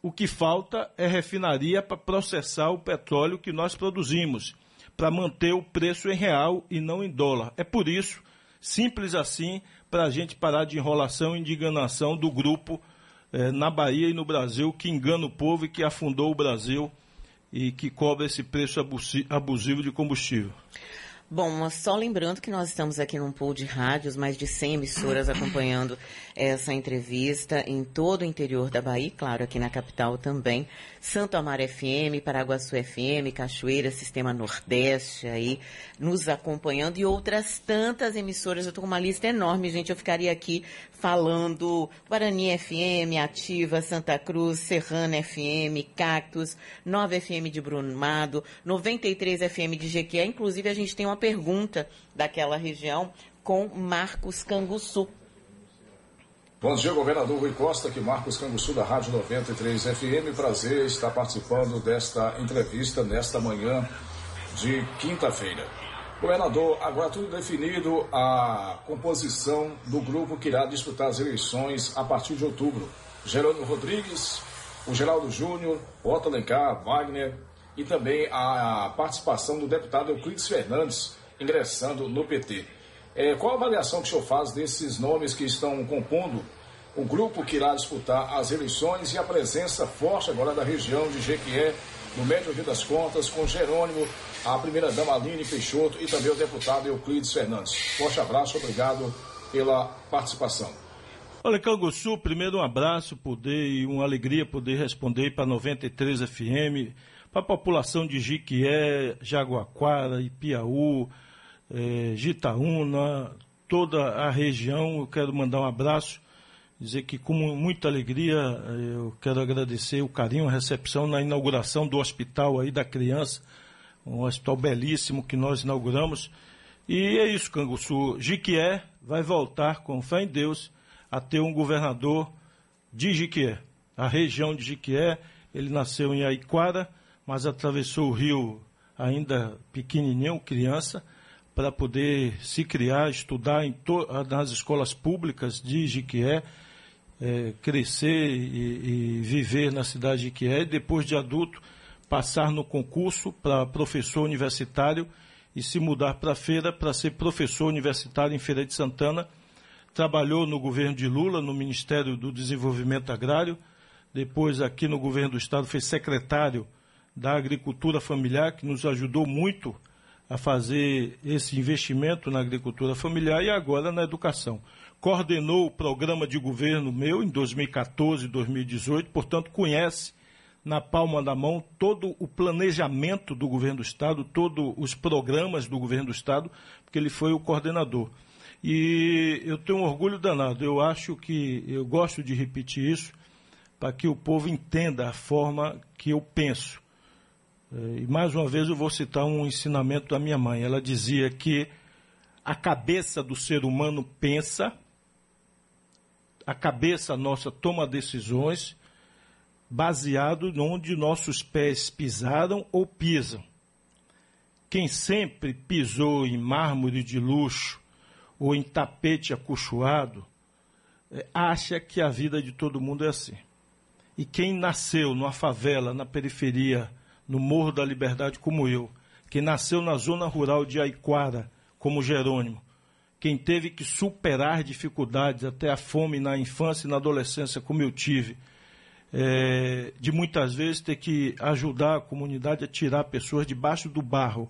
O que falta é refinaria para processar o petróleo que nós produzimos, para manter o preço em real e não em dólar. É por isso, simples assim, para a gente parar de enrolação e de enganação do grupo eh, na Bahia e no Brasil que engana o povo e que afundou o Brasil e que cobra esse preço abusivo de combustível. Bom, só lembrando que nós estamos aqui num pool de rádios, mais de 100 emissoras acompanhando essa entrevista em todo o interior da Bahia, claro, aqui na capital também. Santo Amaro FM, Paraguaçu FM, Cachoeira, Sistema Nordeste aí, nos acompanhando e outras tantas emissoras. Eu estou com uma lista enorme, gente. Eu ficaria aqui falando Guarani FM, Ativa, Santa Cruz, Serrana FM, Cactus, 9 FM de Brumado, 93 FM de Jequié. Inclusive, a gente tem uma pergunta daquela região com Marcos Canguçu. Bom dia, governador Rui Costa, aqui Marcos Canguçu da Rádio 93 FM. Prazer estar participando desta entrevista nesta manhã de quinta-feira. Governador, agora tudo definido a composição do grupo que irá disputar as eleições a partir de outubro. Jerônimo Rodrigues, o Geraldo Júnior, Otto Alencar, Wagner e também a participação do deputado Euclides Fernandes ingressando no PT. É, qual a avaliação que o senhor faz desses nomes que estão compondo o grupo que irá disputar as eleições e a presença forte agora da região de Jequié, no Médio Rio das Contas, com Jerônimo, a primeira-dama Aline Peixoto e também o deputado Euclides Fernandes. Forte abraço, obrigado pela participação. Olha, Canguçu, primeiro um abraço poder e uma alegria poder responder para 93 FM, para a população de Jiquié, Jaguaquara, Ipiaú, eh, Gitaúna, toda a região. Eu quero mandar um abraço, dizer que com muita alegria eh, eu quero agradecer o carinho, a recepção na inauguração do hospital aí da criança, um hospital belíssimo que nós inauguramos. E é isso, Canguçu. Jiquié vai voltar, com fé em Deus, a ter um governador de Jiquié. A região de Jiquié, ele nasceu em Aiquara, mas atravessou o rio ainda pequenininho, criança, para poder se criar, estudar nas escolas públicas de Jiquié, é, crescer e, e, viver na cidade de Jiquié, e depois de adulto passar no concurso para professor universitário e se mudar para feira para ser professor universitário em Feira de Santana. Trabalhou no governo de Lula, no Ministério do Desenvolvimento Agrário, depois aqui no governo do Estado foi secretário da Agricultura Familiar, que nos ajudou muito a fazer esse investimento na agricultura familiar e agora na educação. Coordenou o programa de governo meu em 2014 e 2018, portanto, conhece na palma da mão todo o planejamento do governo do Estado, todos os programas do governo do Estado, porque ele foi o coordenador. E eu tenho um orgulho danado, eu acho que, eu gosto de repetir isso, para que o povo entenda a forma que eu penso. É, e mais uma vez eu vou citar um ensinamento da minha mãe. Ela dizia que a cabeça do ser humano pensa, a cabeça nossa toma decisões baseado onde nossos pés pisaram ou pisam. Quem sempre pisou em mármore de luxo ou em tapete acolchoado, é, acha que a vida de todo mundo é assim. E quem nasceu numa favela, na periferia, no Morro da Liberdade como eu, quem nasceu na zona rural de Aiquara como Jerônimo, quem teve que superar dificuldades, até a fome na infância e na adolescência, como eu tive, é, de muitas vezes ter que ajudar a comunidade a tirar pessoas debaixo do barro,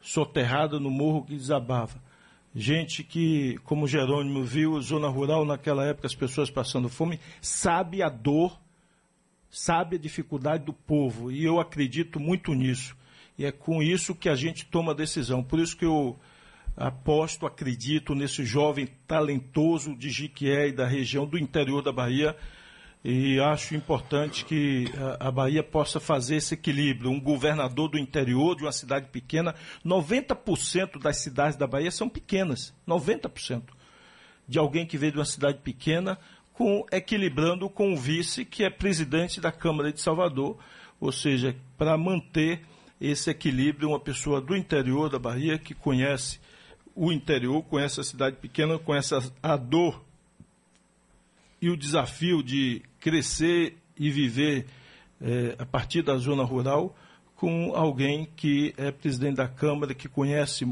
soterrada no morro que desabava. Gente que, como Jerônimo viu, zona rural naquela época, as pessoas passando fome, sabe a dor sabe a dificuldade do povo e eu acredito muito nisso. E é com isso que a gente toma a decisão. Por isso que eu aposto, acredito nesse jovem talentoso de Jiquié e da região do interior da Bahia. E acho importante que a Bahia possa fazer esse equilíbrio. Um governador do interior de uma cidade pequena, 90% das cidades da Bahia são pequenas, 90%. De alguém que veio de uma cidade pequena, com, equilibrando com o vice, que é presidente da Câmara de Salvador, ou seja, para manter esse equilíbrio, uma pessoa do interior da Bahia que conhece o interior, conhece a cidade pequena, conhece a, dor e o desafio de crescer e viver é, a partir da zona rural com alguém que é presidente da Câmara, que conhece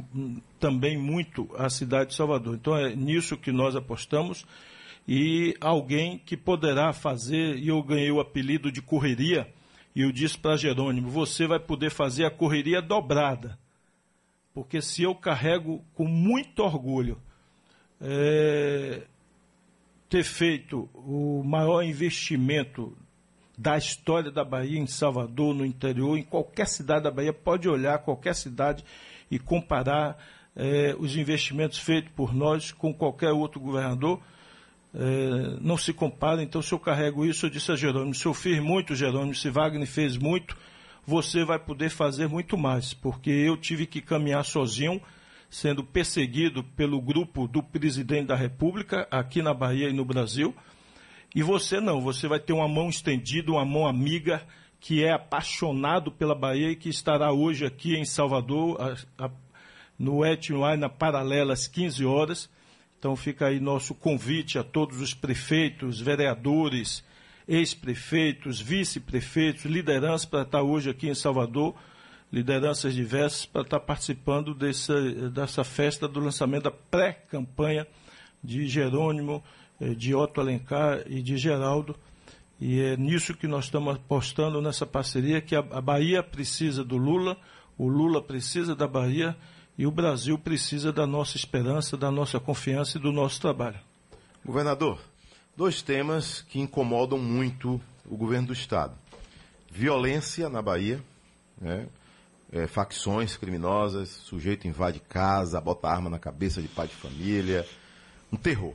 também muito a cidade de Salvador. Então é nisso que nós apostamos e alguém que poderá fazer, e eu ganhei o apelido de correria, e eu disse para Jerônimo, você vai poder fazer a correria dobrada. Porque se eu carrego com muito orgulho é, ter feito o maior investimento da história da Bahia em Salvador, no interior, em qualquer cidade da Bahia, pode olhar qualquer cidade e comparar é, os investimentos feitos por nós com qualquer outro governador. É, não se compara, então se eu carrego isso, eu disse a Jerônimo, se eu fiz muito, Jerônimo, se Wagner fez muito, você vai poder fazer muito mais, porque eu tive que caminhar sozinho, sendo perseguido pelo grupo do presidente da República, aqui na Bahia e no Brasil, e você não, você vai ter uma mão estendida, uma mão amiga, que é apaixonado pela Bahia e que estará hoje aqui em Salvador, a, a, no Etnuai, na paralela, às 15 horas. Então fica aí nosso convite a todos os prefeitos, vereadores, ex-prefeitos, vice-prefeitos, lideranças para estar hoje aqui em Salvador, lideranças diversas para estar participando dessa, dessa festa do lançamento da pré-campanha de Jerônimo é, de Otto Alencar e de Geraldo. E é nisso que nós estamos apostando nessa parceria, que a, Bahia precisa do Lula, o Lula precisa da Bahia e o Brasil precisa da nossa esperança, da nossa confiança e do nosso trabalho. Governador, dois temas que incomodam muito o governo do Estado. Violência na Bahia, né? é, facções criminosas, sujeito invade casa, bota arma na cabeça de pai de família, um terror.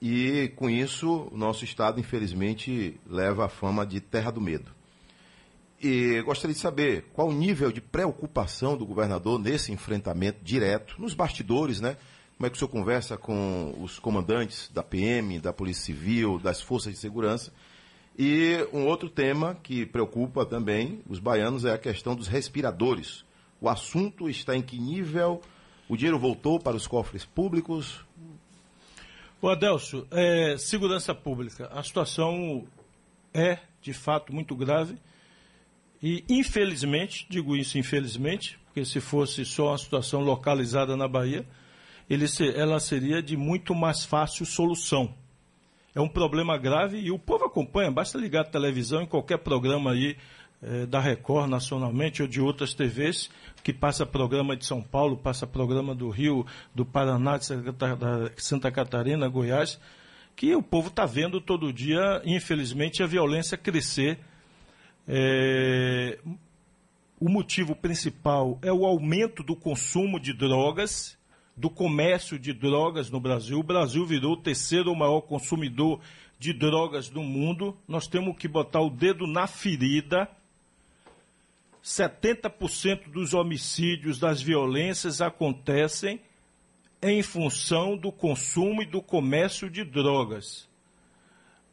E com isso, o nosso estado, infelizmente, leva a fama de terra do medo. E gostaria de saber qual o nível de preocupação do governador nesse enfrentamento direto, nos bastidores, né? Como é que o senhor conversa com os comandantes da PM, da Polícia Civil, das Forças de Segurança? E um outro tema que preocupa também os baianos é a questão dos respiradores. O assunto está em que nível? O dinheiro voltou para os cofres públicos? O Adelso, é, segurança pública, a situação é de fato muito grave e infelizmente, digo isso infelizmente, porque se fosse só uma situação localizada na Bahia, ele, ela seria de muito mais fácil solução. É um problema grave e o povo acompanha, basta ligar a televisão em qualquer programa aí é, da Record nacionalmente ou de outras TVs, que passa programa de São Paulo, passa programa do Rio, do Paraná, de Santa Catarina, Goiás, que o povo está vendo todo dia, infelizmente, a violência crescer. É, o motivo principal é o aumento do consumo de drogas, do comércio de drogas no Brasil. O Brasil virou o terceiro maior consumidor de drogas do mundo. Nós temos que botar o dedo na ferida 70% dos homicídios, das violências acontecem em função do consumo e do comércio de drogas.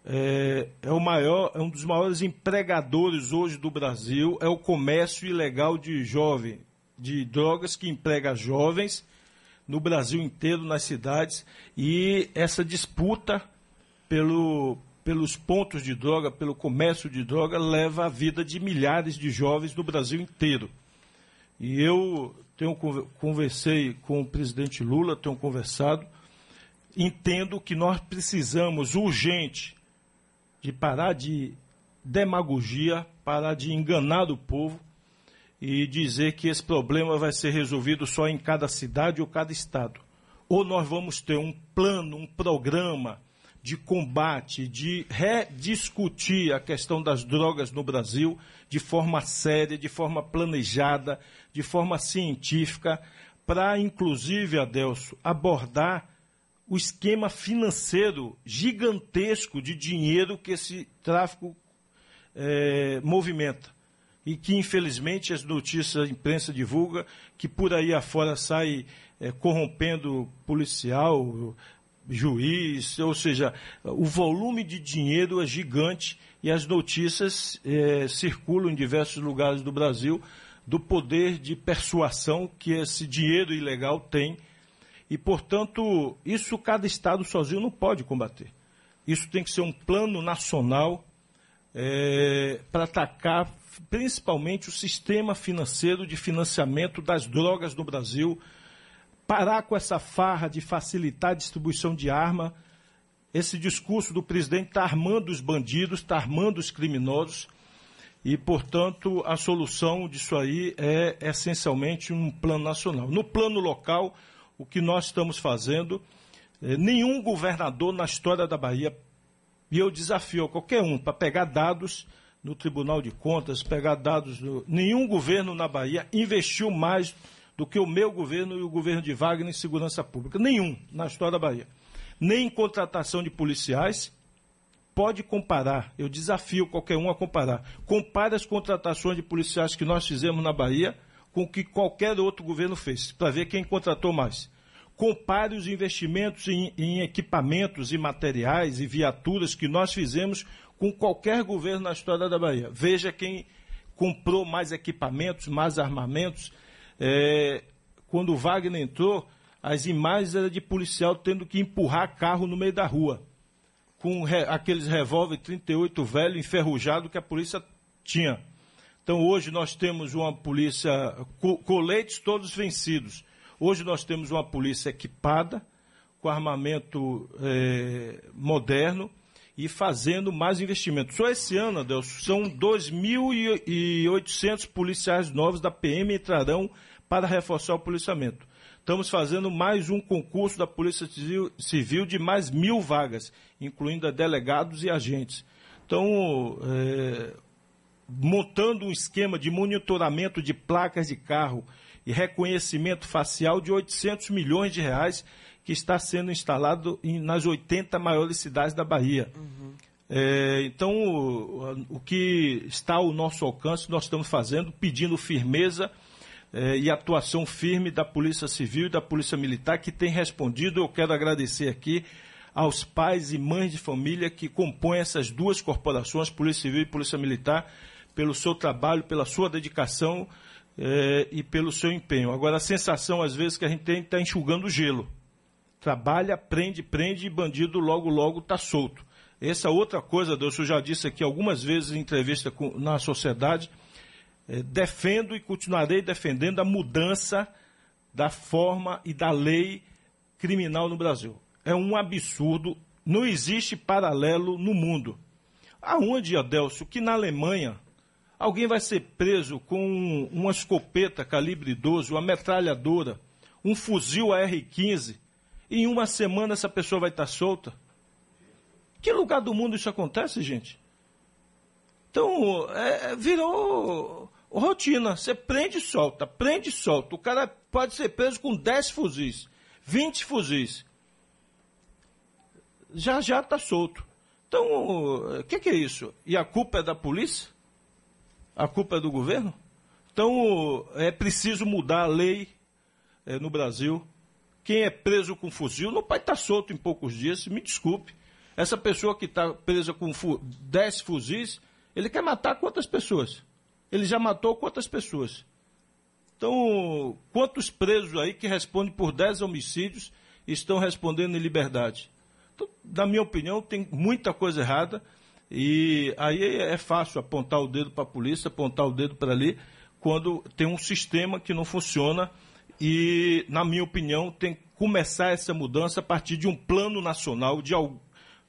É, é, o maior, é um dos maiores empregadores hoje do Brasil, é o comércio ilegal de jovem, de drogas que emprega jovens no Brasil inteiro, nas cidades, e essa disputa pelo, pelos pontos de droga, pelo comércio de droga, leva a vida de milhares de jovens no Brasil inteiro. E eu tenho conversei com o presidente Lula, tenho conversado, entendo que nós precisamos urgente de parar de demagogia, parar de enganar o povo e dizer que esse problema vai ser resolvido só em cada cidade ou cada estado. Ou nós vamos ter um plano, um programa de combate, de rediscutir a questão das drogas no Brasil de forma séria, de forma planejada, de forma científica, para, inclusive, Adelso, abordar o esquema financeiro gigantesco de dinheiro que esse tráfico é, movimenta. E que, infelizmente, as notícias, a imprensa divulga, que por aí afora sai é, corrompendo policial, juiz, ou seja, o volume de dinheiro é gigante e as notícias é, circulam em diversos lugares do Brasil do poder de persuasão que esse dinheiro ilegal tem e, portanto, isso cada Estado sozinho não pode combater. Isso tem que ser um plano nacional é, para atacar principalmente o sistema financeiro de financiamento das drogas no Brasil, parar com essa farra de facilitar a distribuição de arma. Esse discurso do presidente está armando os bandidos, está armando os criminosos. E, portanto, a solução disso aí é essencialmente um plano nacional. No plano local, o que nós estamos fazendo, é, nenhum governador na história da Bahia, e eu desafio qualquer um para pegar dados no Tribunal de Contas, pegar dados do. Nenhum governo na Bahia investiu mais do que o meu governo e o governo de Wagner em segurança pública. Nenhum na história da Bahia. Nem em contratação de policiais. Pode comparar, eu desafio qualquer um a comparar. Compare as contratações de policiais que nós fizemos na Bahia com o que qualquer outro governo fez, para ver quem contratou mais. Compare os investimentos em, em equipamentos e materiais e viaturas que nós fizemos com qualquer governo na história da Bahia. Veja quem comprou mais equipamentos, mais armamentos. É, quando o Wagner entrou, as imagens eram de policial tendo que empurrar carro no meio da rua, com re, aqueles revólver 38 velho, enferrujado que a polícia tinha. Então hoje nós temos uma polícia, coletes todos vencidos. Hoje nós temos uma polícia equipada, com armamento é, moderno, e fazendo mais investimentos. Só esse ano, Adelson, são 2.800 policiais novos da PM entrarão para reforçar o policiamento. Estamos fazendo mais um concurso da Polícia Civil de mais mil vagas, incluindo delegados e agentes. Então, é, montando um esquema de monitoramento de placas de carro e reconhecimento facial de 800 milhões de reais que está sendo instalado em, nas 80 maiores cidades da Bahia. Uhum. É, então, o, o, que está ao nosso alcance, nós estamos fazendo, pedindo firmeza é, e atuação firme da Polícia Civil e da Polícia Militar, que tem respondido. Eu quero agradecer aqui aos pais e mães de família que compõem essas duas corporações, Polícia Civil e Polícia Militar, pelo seu trabalho, pela sua dedicação é, e pelo seu empenho. Agora, a sensação, às vezes, que a gente tem está enxugando gelo trabalha, prende, prende e bandido logo, logo está solto. Essa outra coisa, Deus, eu já disse aqui algumas vezes em entrevista com, na sociedade, é, defendo e continuarei defendendo a mudança da forma e da lei criminal no Brasil. É um absurdo, não existe paralelo no mundo. Aonde, Adelso, que na Alemanha alguém vai ser preso com uma escopeta calibre 12, uma metralhadora, um fuzil AR-15, em uma semana essa pessoa vai estar solta? Que lugar do mundo isso acontece, gente? Então, é, é virou rotina. Você prende e solta, prende e solta. O cara pode ser preso com 10 fuzis, 20 fuzis. Já já está solto. Então, o que, que é isso? E a culpa é da polícia? A culpa é do governo? Então, é preciso mudar a lei é, no Brasil quem é preso com fuzil não pode estar solto em poucos dias, me desculpe. Essa pessoa que está presa com 10 fuzis, ele quer matar quantas pessoas? Ele já matou quantas pessoas? Então, quantos presos aí que respondem por 10 homicídios estão respondendo em liberdade? Então, na minha opinião, tem muita coisa errada. E aí é fácil apontar o dedo para a polícia, apontar o dedo para ali, quando tem um sistema que não funciona. E, na minha opinião, tem que começar essa mudança a partir de um plano nacional, de é,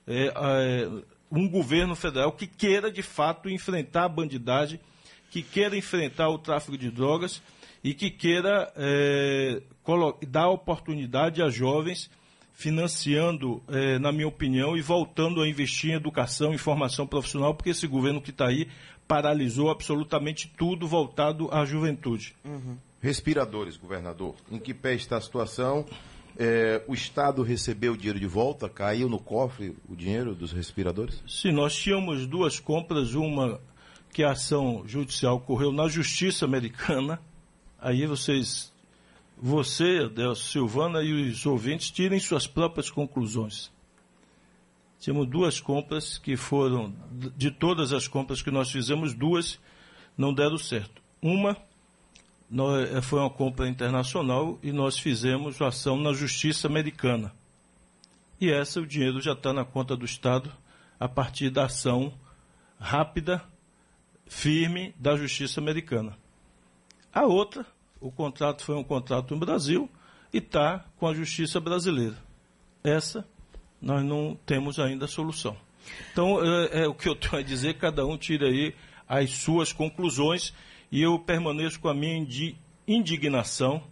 é, um governo federal que queira, de fato, enfrentar a bandidagem, que queira enfrentar o tráfico de drogas e que queira é, dar oportunidade a jovens financiando, é, na minha opinião, e voltando a investir em educação e formação profissional, porque esse governo que está aí paralisou absolutamente tudo voltado à juventude. Uhum. Respiradores, governador. Em que pé está a situação? É, o Estado recebeu o dinheiro de volta? Caiu no cofre o dinheiro dos respiradores? Sim, nós tínhamos duas compras, uma que a ação judicial ocorreu na Justiça Americana. Aí vocês, você, Adelso Silvana e os ouvintes, tirem suas próprias conclusões. Tínhamos duas compras que foram, de todas as compras que nós fizemos, duas não deram certo. Uma eh, foi uma compra internacional e nós fizemos a ação na justiça americana. E essa, o dinheiro já está na conta do Estado a partir da ação rápida, firme da justiça americana. A outra, o contrato foi um contrato no Brasil e está com a justiça brasileira. Essa nós não temos ainda solução. Então, é, é, o que eu tenho a dizer, cada um tira aí as suas conclusões e eu permaneço com a minha indignação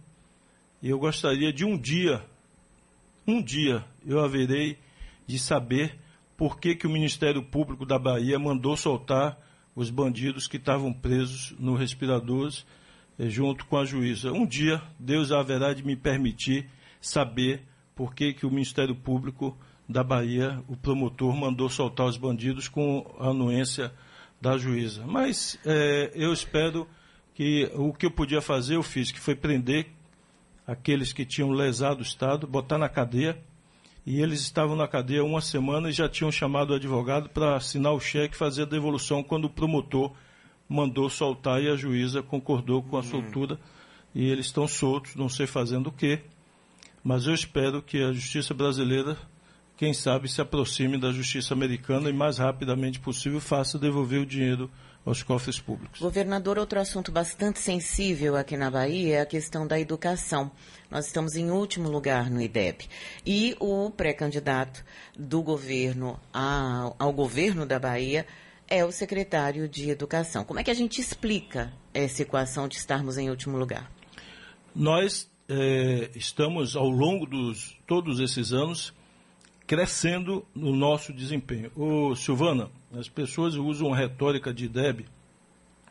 e eu gostaria de um dia, um dia, eu haverei de saber por que, que o Ministério Público da Bahia mandou soltar os bandidos que estavam presos no respiradores junto com a juíza. Um dia Deus haverá de me permitir saber por que, que o Ministério Público da Bahia, o promotor, mandou soltar os bandidos com a anuência da juíza. Mas é, eu espero que o que eu podia fazer, eu fiz, que foi prender aqueles que tinham lesado o Estado, botar na cadeia, e eles estavam na cadeia uma semana e já tinham chamado o advogado para assinar o cheque e fazer a devolução quando o promotor mandou soltar e a juíza concordou com a hum. soltura e eles estão soltos, não sei fazendo o quê, mas eu espero que a justiça brasileira, quem sabe, se aproxime da justiça americana e mais rapidamente possível faça devolver o dinheiro aos cofres públicos. Governador, outro assunto bastante sensível aqui na Bahia é a questão da educação. Nós estamos em último lugar no IDEB. E o pré-candidato do governo ao, ao governo da Bahia é o secretário de Educação. Como é que a gente explica essa equação de estarmos em último lugar? Nós é, estamos, ao longo dos todos esses anos, crescendo no nosso desempenho. Ô, Silvana, as pessoas usam a retórica de DEB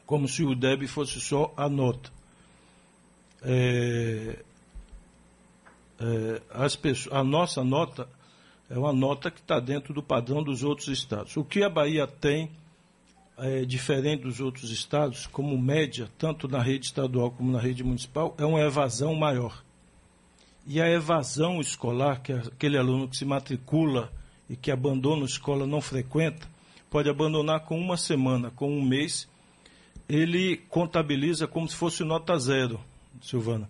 como se o DEB fosse só a nota. É, é, as pessoas, a nossa nota é uma nota que está dentro do padrão dos outros estados. O que a Bahia tem é, diferente dos outros estados, como média, tanto na rede estadual como na rede municipal, é uma evasão maior. E a evasão escolar, que é aquele aluno que se matricula e que abandona a escola, não frequenta, pode abandonar com uma semana, com um mês, ele contabiliza como se fosse nota zero, Silvana.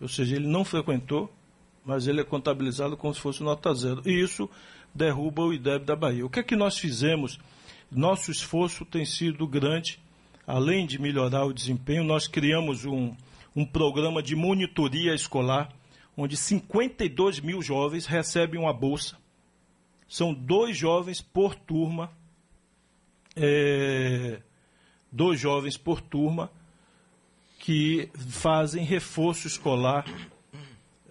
Ou seja, ele não frequentou, mas ele é contabilizado como se fosse nota zero. E isso derruba o IDEB da Bahia. O que é que nós fizemos? Nosso esforço tem sido grande. Além de melhorar o desempenho, nós criamos um, um programa de monitoria escolar, onde 52 mil jovens recebem uma bolsa. São dois jovens por turma, é, dois jovens por turma, que fazem reforço escolar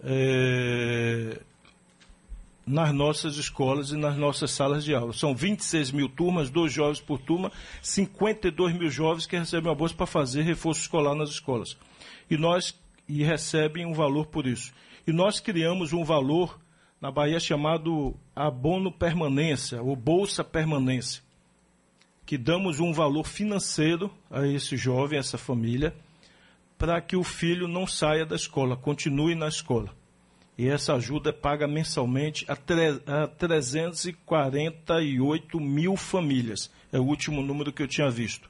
é, nas nossas escolas e nas nossas salas de aula. São 26 mil turmas, dois jovens por turma, 52 mil jovens que recebem a bolsa para fazer reforço escolar nas escolas e nós e recebem um valor por isso. E nós criamos um valor na Bahia chamado abono permanência, ou bolsa permanência, que damos um valor financeiro a esse jovem, a essa família, para que o filho não saia da escola, continue na escola. E essa ajuda é paga mensalmente a, a 348 mil famílias. É o último número que eu tinha visto.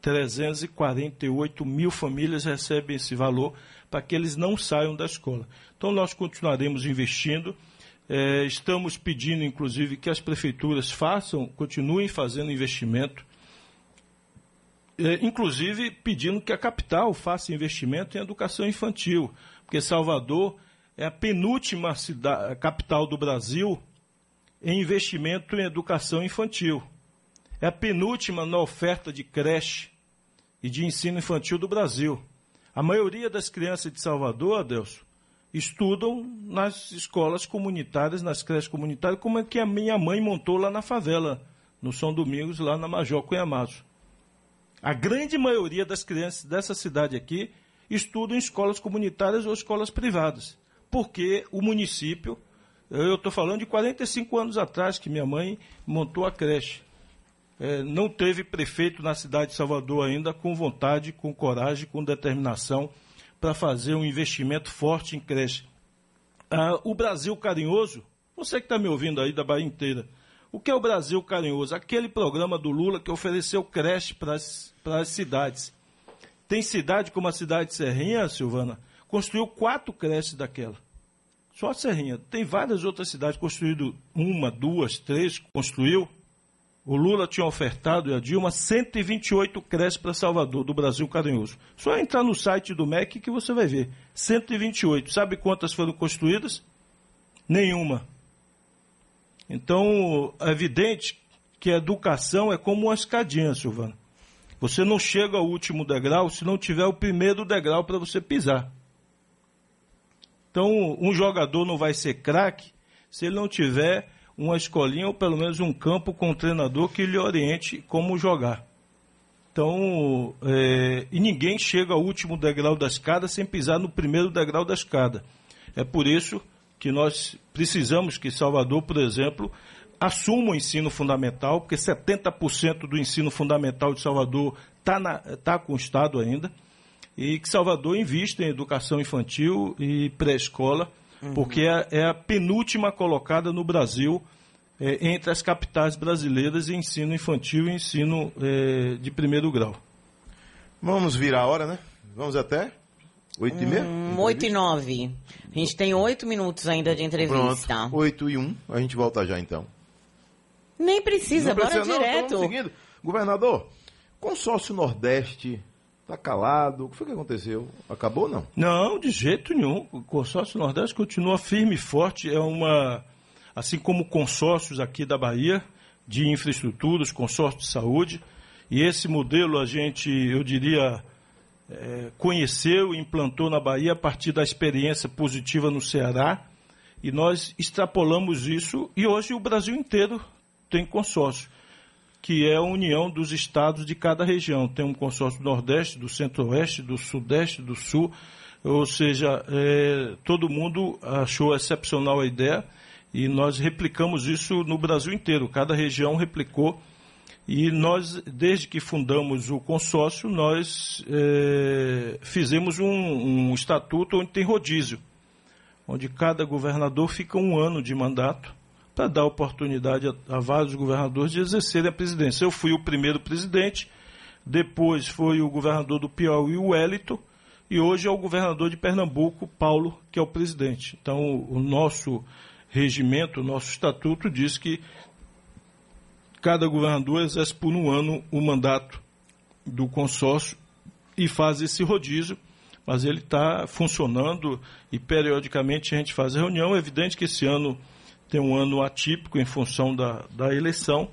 348 mil famílias recebem esse valor para que eles não saiam da escola. Então, nós continuaremos investindo. É, estamos pedindo, inclusive, que as prefeituras façam, continuem fazendo investimento. É, inclusive, pedindo que a capital faça investimento em educação infantil, porque Salvador é a penúltima cidade, capital do Brasil em investimento em educação infantil. É a penúltima na oferta de creche e de ensino infantil do Brasil. A maioria das crianças de Salvador, Adelso, estudam nas escolas comunitárias, nas creches comunitárias, como é que a minha mãe montou lá na favela, no São Domingos, lá na Major Cunhamazo. A grande maioria das crianças dessa cidade aqui estudam em escolas comunitárias ou escolas privadas, porque o município, eu estou falando de 45 anos atrás que minha mãe montou a creche é, não teve prefeito na cidade de Salvador ainda com vontade, com coragem, com determinação para fazer um investimento forte em creche. Ah, o Brasil Carinhoso, você que está me ouvindo aí da Bahia inteira, o que é o Brasil Carinhoso? Aquele programa do Lula que ofereceu creche para as cidades. Tem cidade como a cidade de Serrinha, Silvana, construiu quatro creches daquela. Só a Serrinha. Tem várias outras cidades construído uma, duas, três, construiu. O Lula tinha ofertado e a Dilma 128 creches para Salvador, do Brasil Carinhoso. Só entrar no site do MEC que você vai ver. 128. Sabe quantas foram construídas? Nenhuma. Então, é evidente que a educação é como uma escadinha, Silvana. Você não chega ao último degrau se não tiver o primeiro degrau para você pisar. Então, um jogador não vai ser craque se ele não tiver uma escolinha ou pelo menos um campo com um treinador que lhe oriente como jogar. Então, é, e ninguém chega ao último degrau da escada sem pisar no primeiro degrau da escada. É por isso que nós precisamos que Salvador, por exemplo, assuma o ensino fundamental, porque 70% do ensino fundamental de Salvador está tá com o Estado ainda, e que Salvador invista em educação infantil e pré-escola, uhum. porque é, é, a penúltima colocada no Brasil é, entre as capitais brasileiras em ensino infantil e ensino é, de primeiro grau. Vamos virar a hora, né? Vamos até? Oito e meia? Hum, oito e nove. A gente tem oito minutos ainda de entrevista. Pronto. Oito e um. A gente volta já então. Nem precisa, não bora direto. Seguindo. Governador, consórcio Nordeste está calado. O que foi que aconteceu? Acabou não? Não, de jeito nenhum. O consórcio Nordeste continua firme e forte. É uma. Assim como consórcios aqui da Bahia, de infraestruturas, consórcio de saúde. E esse modelo a gente, eu diria, é, conheceu e implantou na Bahia a partir da experiência positiva no Ceará. E nós extrapolamos isso e hoje o Brasil inteiro tem consórcio, que é a união dos estados de cada região. Tem um consórcio do Nordeste, do Centro-Oeste, do Sudeste, do Sul, ou seja, é, todo mundo achou excepcional a ideia e nós replicamos isso no Brasil inteiro. Cada região replicou e nós, desde que fundamos o consórcio, nós é, fizemos um, um estatuto onde tem rodízio, onde cada governador fica um ano de mandato para dar oportunidade a, a, vários governadores de exercerem a presidência. Eu fui o primeiro presidente, depois foi o governador do Piauí, o Wellington, e hoje é o governador de Pernambuco, Paulo, que é o presidente. Então, o, nosso regimento, o nosso estatuto diz que cada governador exerce por um ano o mandato do consórcio e faz esse rodízio, mas ele está funcionando e periodicamente a gente faz reunião. É evidente que esse ano tem um ano atípico em função da, da eleição,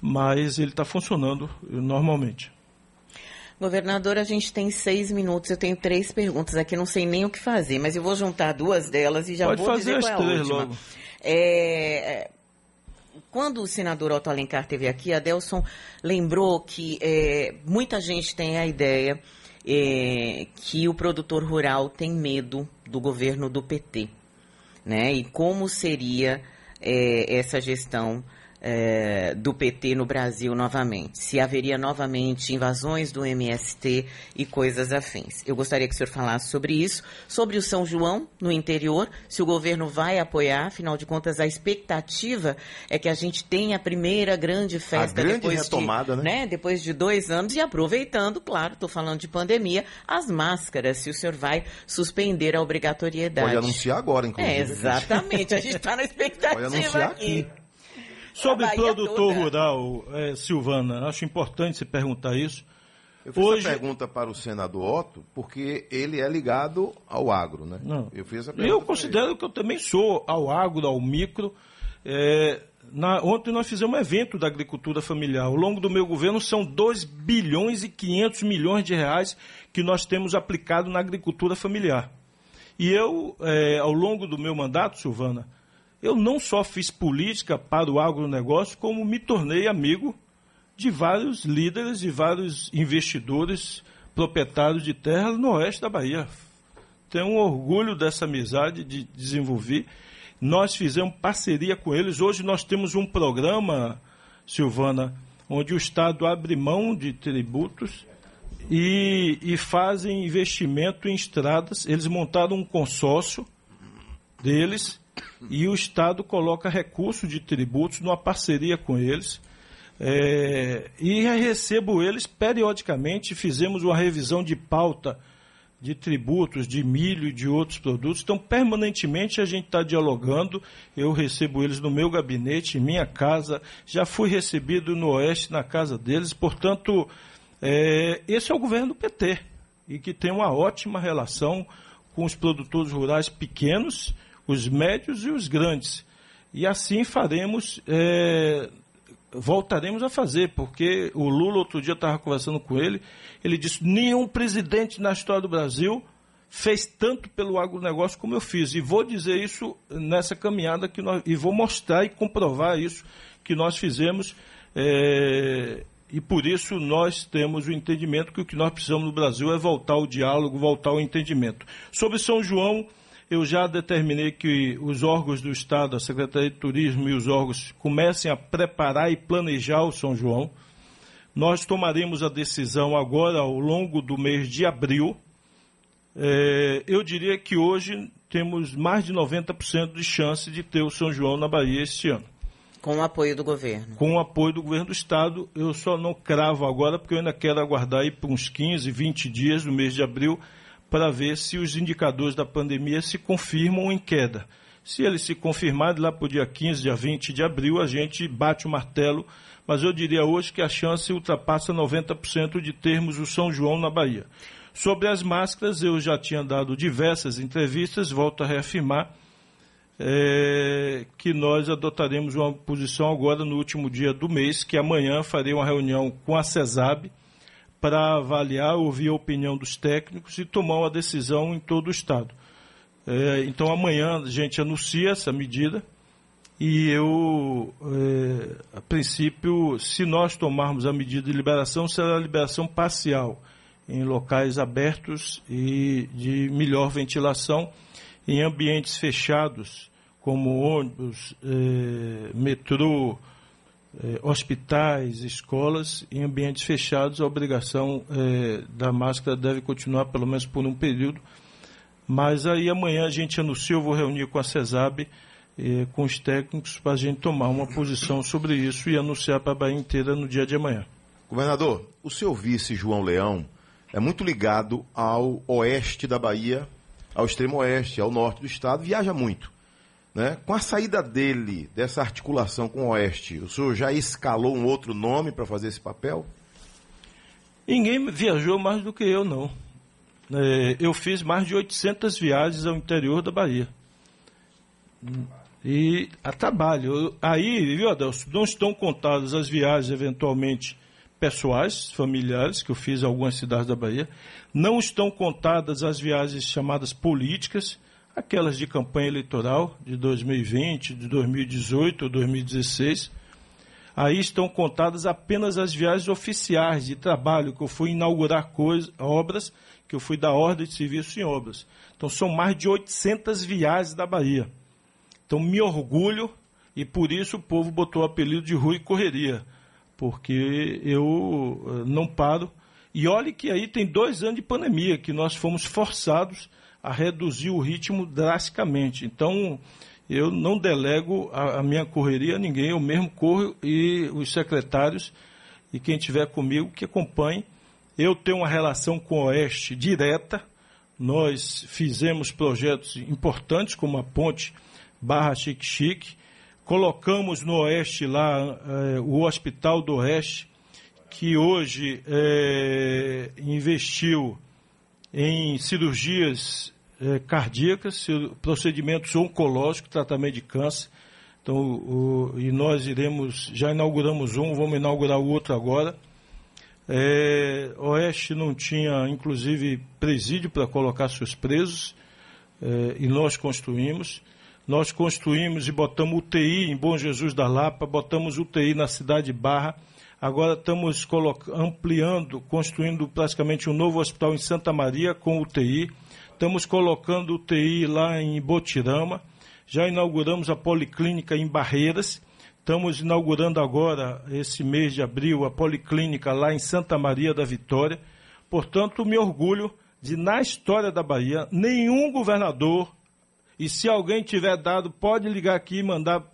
mas ele está funcionando normalmente. Governador, a gente tem seis minutos. Eu tenho três perguntas aqui, não sei nem o que fazer, mas eu vou juntar duas delas e já Pode vou fazer dizer qual é a última. logo. É, quando o senador Otto Alencar esteve aqui, a Delson lembrou que é, muita gente tem a ideia é, que o produtor rural tem medo do governo do PT. Né? E como seria é, essa gestão é, do PT no Brasil novamente, se haveria novamente invasões do MST e coisas afins. Eu gostaria que o senhor falasse sobre isso, sobre o São João no interior, se o governo vai apoiar, afinal de contas a expectativa é que a gente tenha a primeira grande festa grande depois retomada, de, né? depois de dois anos e aproveitando, claro, estou falando de pandemia, as máscaras, se o senhor vai suspender a obrigatoriedade. Pode anunciar agora, inclusive. É, exatamente, a gente está na Pode expectativa anunciar aqui. aqui. Sobre produtor toda. rural, é, Silvana, acho importante você perguntar isso. Eu fiz Hoje- essa pergunta para o senador Otto, porque ele é ligado ao agro, né? Não. Eu fiz essa pergunta. Eu considero que eu também sou ao agro, ao micro. É, na- ontem nós fizemos um evento da agricultura familiar. Ao longo do meu governo são 2 bilhões e 500 milhões de reais que nós temos aplicado na agricultura familiar. E eu, é, ao longo do meu mandato, Silvana, eu não só fiz política para o agronegócio, como me tornei amigo de vários líderes, de vários investidores, proprietários de terra no oeste da Bahia. Tenho um orgulho dessa amizade de desenvolver. Nós fizemos parceria com eles. Hoje nós temos um programa, Silvana, onde o Estado abre mão de tributos e, e fazem investimento em estradas. Eles montaram um consórcio deles e o Estado coloca recurso de tributos numa parceria com eles. É, e recebo eles periodicamente. Fizemos uma revisão de pauta de tributos, de milho e de outros produtos. Então, permanentemente a gente está dialogando. Eu recebo eles no meu gabinete, em minha casa. Já fui recebido no Oeste, na casa deles. Portanto, é, esse é o governo do PT e que tem uma ótima relação com os produtores rurais pequenos, os médios e os grandes. E assim faremos, é, voltaremos a fazer, porque o Lula, outro dia, estava conversando com ele, ele disse: nenhum presidente na história do Brasil fez tanto pelo agronegócio como eu fiz. E vou dizer isso nessa caminhada que nós, e vou mostrar e comprovar isso que nós fizemos. É, e por isso nós temos o entendimento que o que nós precisamos no Brasil é voltar ao diálogo, voltar ao entendimento. Sobre São João, eu já determinei que os órgãos do Estado, a Secretaria de Turismo e os órgãos comecem a preparar e planejar o São João. Nós tomaremos a decisão agora ao longo do mês de abril. É, eu diria que hoje temos mais de 90% de chance de ter o São João na Bahia este ano. Com o apoio do governo. Com o apoio do governo do Estado. Eu só não cravo agora, porque eu ainda quero aguardar aí por uns 15, 20 dias no mês de abril para ver se os indicadores da pandemia se confirmam em queda. Se ele se confirmar, lá para o dia 15, dia 20 de abril, a gente bate o martelo, mas eu diria hoje que a chance ultrapassa 90% de termos o São João na Bahia. Sobre as máscaras, eu já tinha dado diversas entrevistas, volto a reafirmar é, que nós adotaremos uma posição agora no último dia do mês, que amanhã farei uma reunião com a CESAB para avaliar, ouvir a opinião dos técnicos e tomar uma decisão em todo o Estado. É, então amanhã a gente anuncia essa medida e eu, é, a princípio, se nós tomarmos a medida de liberação, será a liberação parcial em locais abertos e de melhor ventilação em ambientes fechados, como ônibus, eh, metrô, eh, hospitais, escolas, em ambientes fechados, a obrigação eh, da máscara deve continuar pelo menos por um período. Mas aí amanhã a gente anuncia, eu vou reunir com a CESAB, eh, com os técnicos, para a gente tomar uma posição sobre isso e anunciar para a Bahia inteira no dia de amanhã. Governador, o seu vice, João Leão, é muito ligado ao oeste da Bahia ao extremo oeste, ao norte do estado, viaja muito. Né? Com a saída dele, dessa articulação com o oeste, o senhor já escalou um outro nome para fazer esse papel? Ninguém viajou mais do que eu, não. É, eu fiz mais de 800 viagens ao interior da Bahia. E a trabalho. Aí, viu, Adelson, não estão contadas as viagens, eventualmente, pessoais, familiares, que eu fiz em algumas cidades da Bahia. Não estão contadas as viagens chamadas políticas, aquelas de campanha eleitoral de 2020, de 2018 ou 2016. Aí estão contadas apenas as viagens oficiais de trabalho, que eu fui inaugurar coisa, obras, que eu fui dar ordem de serviço em obras. Então são mais de 800 viagens da Bahia. Então me orgulho e por isso o povo botou o apelido de Rui Correria, porque eu eh, não paro e olhe que aí tem dois anos de pandemia, que nós fomos forçados a reduzir o ritmo drasticamente. Então, eu não delego a, a minha correria a ninguém, eu mesmo corro e os secretários e quem estiver comigo que acompanhe. Eu tenho uma relação com o Oeste direta. Nós fizemos projetos importantes, como a ponte Barra Chique Chique. Colocamos no Oeste lá eh, o Hospital do Oeste, que hoje é, investiu em cirurgias é, cardíacas, procedimentos oncológicos, tratamento de câncer. Então, o, e nós iremos, já inauguramos um, vamos inaugurar o outro agora. É, Oeste não tinha, inclusive, presídio para colocar seus presos, é, e nós construímos. Nós construímos e botamos UTI em Bom Jesus da Lapa, botamos UTI na cidade de Barra, Agora estamos ampliando, construindo praticamente um novo hospital em Santa Maria com UTI. Estamos colocando UTI lá em Botirama. Já inauguramos a policlínica em Barreiras. Estamos inaugurando agora, esse mês de abril, a policlínica lá em Santa Maria da Vitória. Portanto, me orgulho de, na história da Bahia, nenhum governador, e se alguém tiver dado, pode ligar aqui e mandar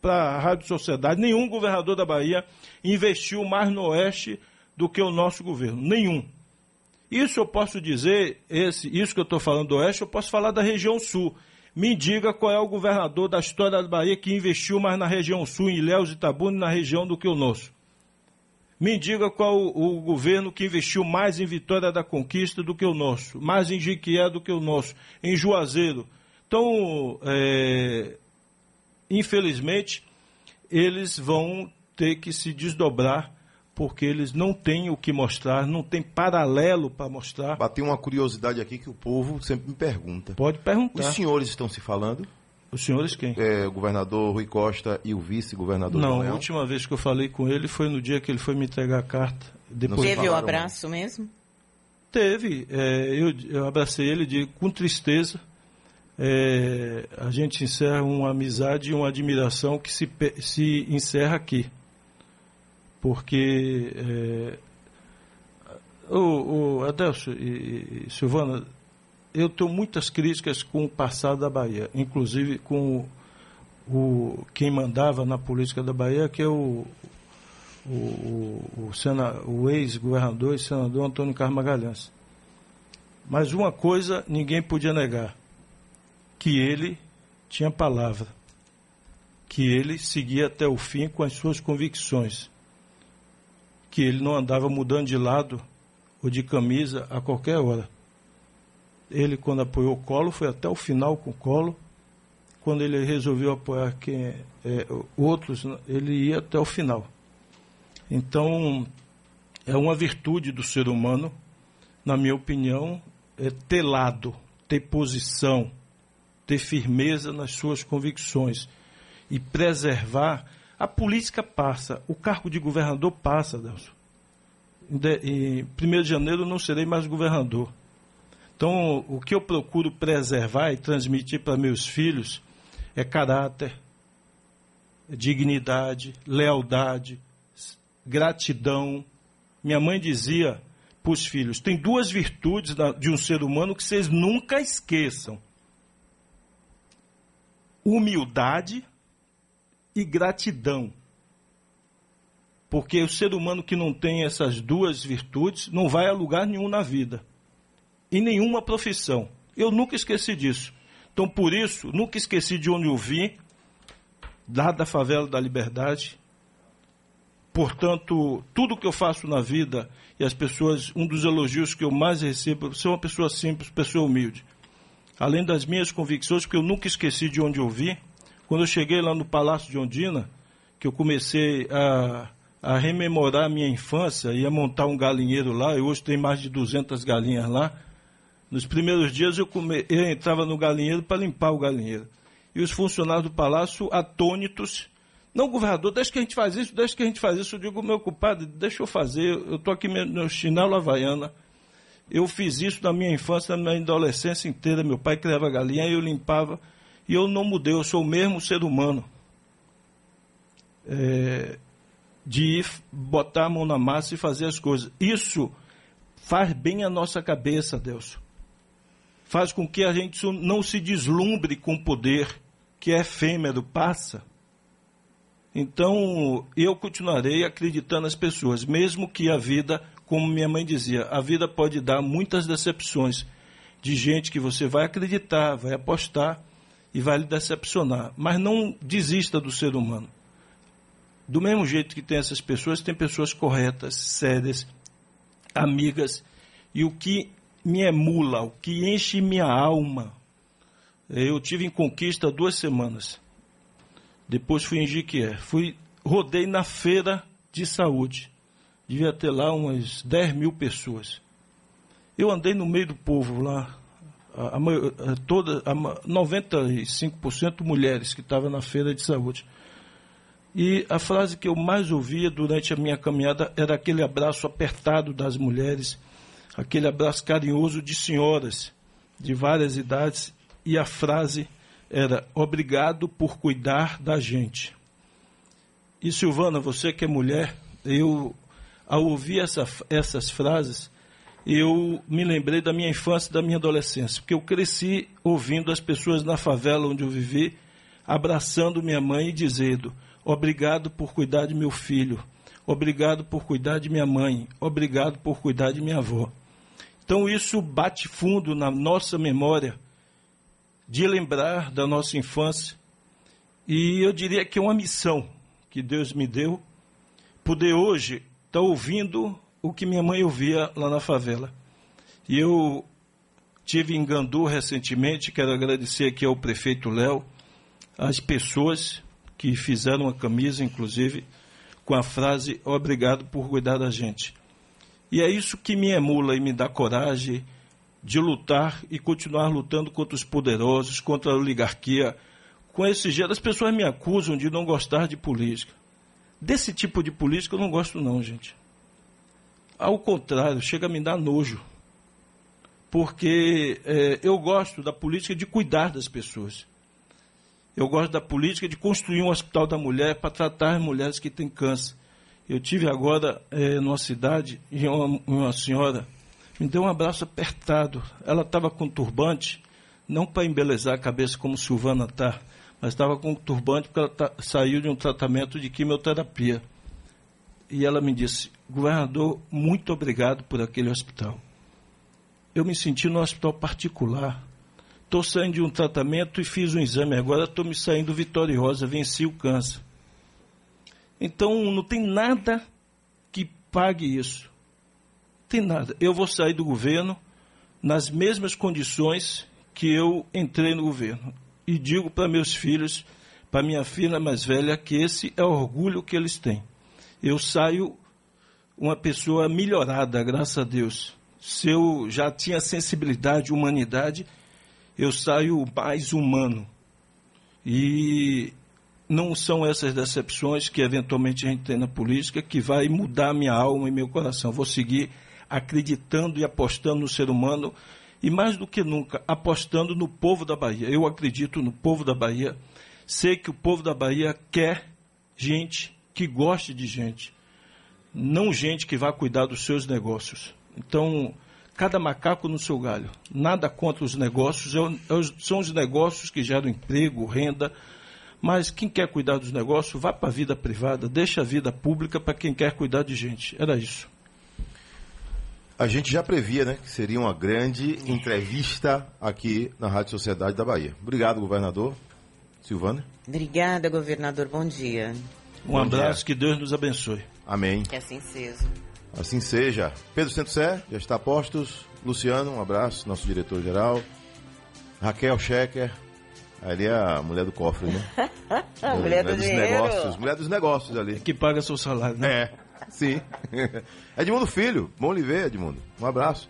para a Rádio Sociedade, nenhum governador da Bahia investiu mais no Oeste do que o nosso governo. Nenhum. Isso eu posso dizer, esse, isso que eu estou falando do Oeste, eu posso falar da região Sul. Me diga qual é o governador da história da Bahia que investiu mais na região Sul, em e Itabuna, na região do que o nosso. Me diga qual o, o, governo que investiu mais em Vitória da Conquista do que o nosso, mais em Jiquié do que o nosso, em Juazeiro. Então, é, infelizmente, eles vão ter que se desdobrar porque eles não têm o que mostrar, não tem paralelo para mostrar. Bateu uma curiosidade aqui que o povo sempre me pergunta. Pode perguntar. Os senhores estão se falando? Os senhores quem? É, o governador Rui Costa e o vice-governador Não, a última vez que eu falei com ele foi no dia que ele foi me entregar a carta. Depois Teve o abraço mesmo? Teve. É, eu, eu abracei ele de, com tristeza. É, a gente encerra uma amizade e uma admiração que se, se encerra aqui porque é, o, o Adelso e, e, Silvana, eu tenho muitas críticas com o passado da Bahia, inclusive com o, o quem mandava na política da Bahia, que é o, o, o, o ex-governador e senador Antônio Carlos Magalhães. Mas uma coisa ninguém podia negar, que ele tinha palavra, que ele seguia até o fim com as suas convicções que ele não andava mudando de lado ou de camisa a qualquer hora. Ele, quando apoiou o Colo, foi até o final com o Colo. Quando ele resolveu apoiar quem, é, outros, ele ia até o final. Então, é uma virtude do ser humano, na minha opinião, é ter lado, ter posição, ter firmeza nas suas convicções e preservar a política passa, o cargo de governador passa, Delson. Em 1 de janeiro não serei mais governador. Então, o que eu procuro preservar e transmitir para meus filhos é caráter, dignidade, lealdade, gratidão. Minha mãe dizia para os filhos: tem duas virtudes de um ser humano que vocês nunca esqueçam: humildade e gratidão. Porque o ser humano que não tem essas duas virtudes não vai a lugar nenhum na vida. Em nenhuma profissão. Eu nunca esqueci disso. Então, por isso, nunca esqueci de onde eu vim, lá da favela da liberdade. Portanto, tudo que eu faço na vida e as pessoas, um dos elogios que eu mais recebo, sou uma pessoa simples, pessoa humilde. Além das minhas convicções, porque eu nunca esqueci de onde eu vim, quando eu cheguei lá no Palácio de Ondina, que eu comecei a, a rememorar a minha infância, ia montar um galinheiro lá, e hoje tem mais de 200 galinhas lá. Nos primeiros dias eu, come, eu entrava no galinheiro para limpar o galinheiro. E os funcionários do palácio atônitos. Não, governador, deixa que a gente faz isso, deixa que a gente faz isso. Eu digo, meu culpado, deixa eu fazer. Eu estou aqui no chinelo havaiana. Eu fiz isso na minha infância, na minha adolescência inteira. Meu pai criava galinha e eu limpava. E eu não mudei, eu sou o mesmo ser humano. É, de botar a mão na massa e fazer as coisas. Isso faz bem a nossa cabeça, Deus. Faz com que a gente não se deslumbre com o poder que é efêmero, passa. Então, eu continuarei acreditando nas pessoas, mesmo que a vida, como minha mãe dizia, a vida pode dar muitas decepções de gente que você vai acreditar, vai apostar, e vai lhe decepcionar. Mas não desista do ser humano. Do mesmo jeito que tem essas pessoas, tem pessoas corretas, sérias, amigas. E o que me emula, o que enche minha alma. Eu tive em conquista duas semanas. Depois fui em Jiquié. Fui, rodei na feira de saúde. Devia ter lá umas 10 mil pessoas. Eu andei no meio do povo lá, a, a, toda, a 95% mulheres que estavam na feira de saúde. E a frase que eu mais ouvia durante a minha caminhada era aquele abraço apertado das mulheres, aquele abraço carinhoso de senhoras de várias idades, e a frase era: Obrigado por cuidar da gente. E Silvana, você que é mulher, eu, ao ouvir essa, essas frases, eu me lembrei da minha infância e da minha adolescência, porque eu cresci ouvindo as pessoas na favela onde eu vivi, abraçando minha mãe e dizendo: Obrigado por cuidar de meu filho, obrigado por cuidar de minha mãe, obrigado por cuidar de minha avó. Então isso bate fundo na nossa memória de lembrar da nossa infância. E eu diria que é uma missão que Deus me deu, poder hoje estar tá ouvindo o que minha mãe ouvia lá na favela. E eu tive em Gandu recentemente, quero agradecer aqui ao prefeito Léo, as pessoas que fizeram a camisa, inclusive, com a frase obrigado por cuidar da gente. E é isso que me emula e me dá coragem de lutar e continuar lutando contra os poderosos, contra a oligarquia. Com esse jeito, as pessoas me acusam de não gostar de política. Desse tipo de política eu não gosto não, gente. Ao contrário, chega a me dar nojo. Porque é, eu gosto da política de cuidar das pessoas. Eu gosto da política de construir um hospital da mulher para tratar as mulheres que têm câncer. Eu tive agora é, numa cidade e uma, uma senhora me deu um abraço apertado. Ela estava com turbante, não para embelezar a cabeça como Silvana está, mas estava com turbante porque ela tá, saiu de um tratamento de quimioterapia. E ela me disse: governador, muito obrigado por aquele hospital. Eu me senti no hospital particular Estou saindo de um tratamento e fiz um exame. Agora estou me saindo vitoriosa, venci o câncer. Então não tem nada que pague isso. Não tem nada. Eu vou sair do governo nas mesmas condições que eu entrei no governo. E digo para meus filhos, para minha filha mais velha, que esse é o orgulho que eles têm. Eu saio uma pessoa melhorada, graças a Deus. Se eu já tinha sensibilidade, humanidade, eu saio mais humano. E não são essas decepções que eventualmente a gente tem na política que vai mudar minha alma e meu coração. Vou seguir acreditando e apostando no ser humano e mais do que nunca apostando no povo da Bahia. Eu acredito no povo da Bahia. Sei que o povo da Bahia quer gente que goste de gente, não gente que vá cuidar dos seus negócios. Então, cada macaco no seu galho. Nada contra os negócios, são os negócios que geram emprego, renda. Mas quem quer cuidar dos negócios, vá para a vida privada, deixa a vida pública para quem quer cuidar de gente. Era isso. A gente já previa, né, que seria uma grande entrevista aqui na Rádio Sociedade da Bahia. Obrigado, governador. Silvana. Obrigada, governador. Bom dia. Um Bom abraço, dia. que Deus nos abençoe. Amém. Que assim seja. Assim seja. Pedro Sé, já está a postos. Luciano, um abraço, nosso diretor-geral. Raquel Schecker, ali é a mulher do cofre, né? mulher, mulher do dos dinheiro. negócios. Mulher dos negócios ali. Que paga seu salário, né? É, sim. Edmundo Filho, bom lhe ver, Edmundo. Um abraço.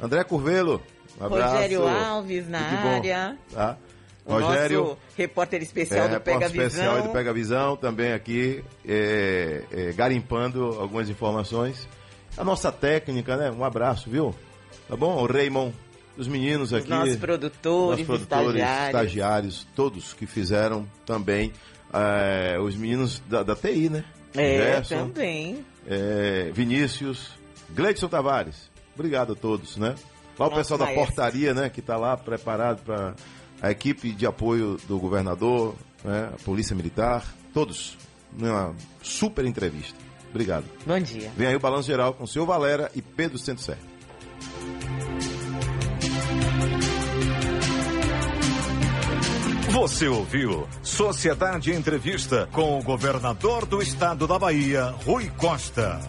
André Curvelo, um abraço. Rogério Alves na área. Tá? Rogério, nosso repórter especial é, do Pega Visão. especial do Pega Visão, também aqui, é, é, garimpando algumas informações. A nossa técnica, né? Um abraço, viu? Tá bom? O Raymond, os meninos aqui. Os nossos produtores, nossos produtores estagiários. estagiários. todos que fizeram também. É, os meninos da, da TI, né? É, Gerson, também. É, Vinícius, Gleidson Tavares. Obrigado a todos, né? Lá o pessoal da portaria, né? Que está lá preparado para a equipe de apoio do governador, né, a Polícia Militar, todos numa super entrevista. Obrigado. Bom dia. Vem aí o Balanço Geral com o senhor Valera e Pedro Centro Você ouviu Sociedade Entrevista com o governador do estado da Bahia, Rui Costa.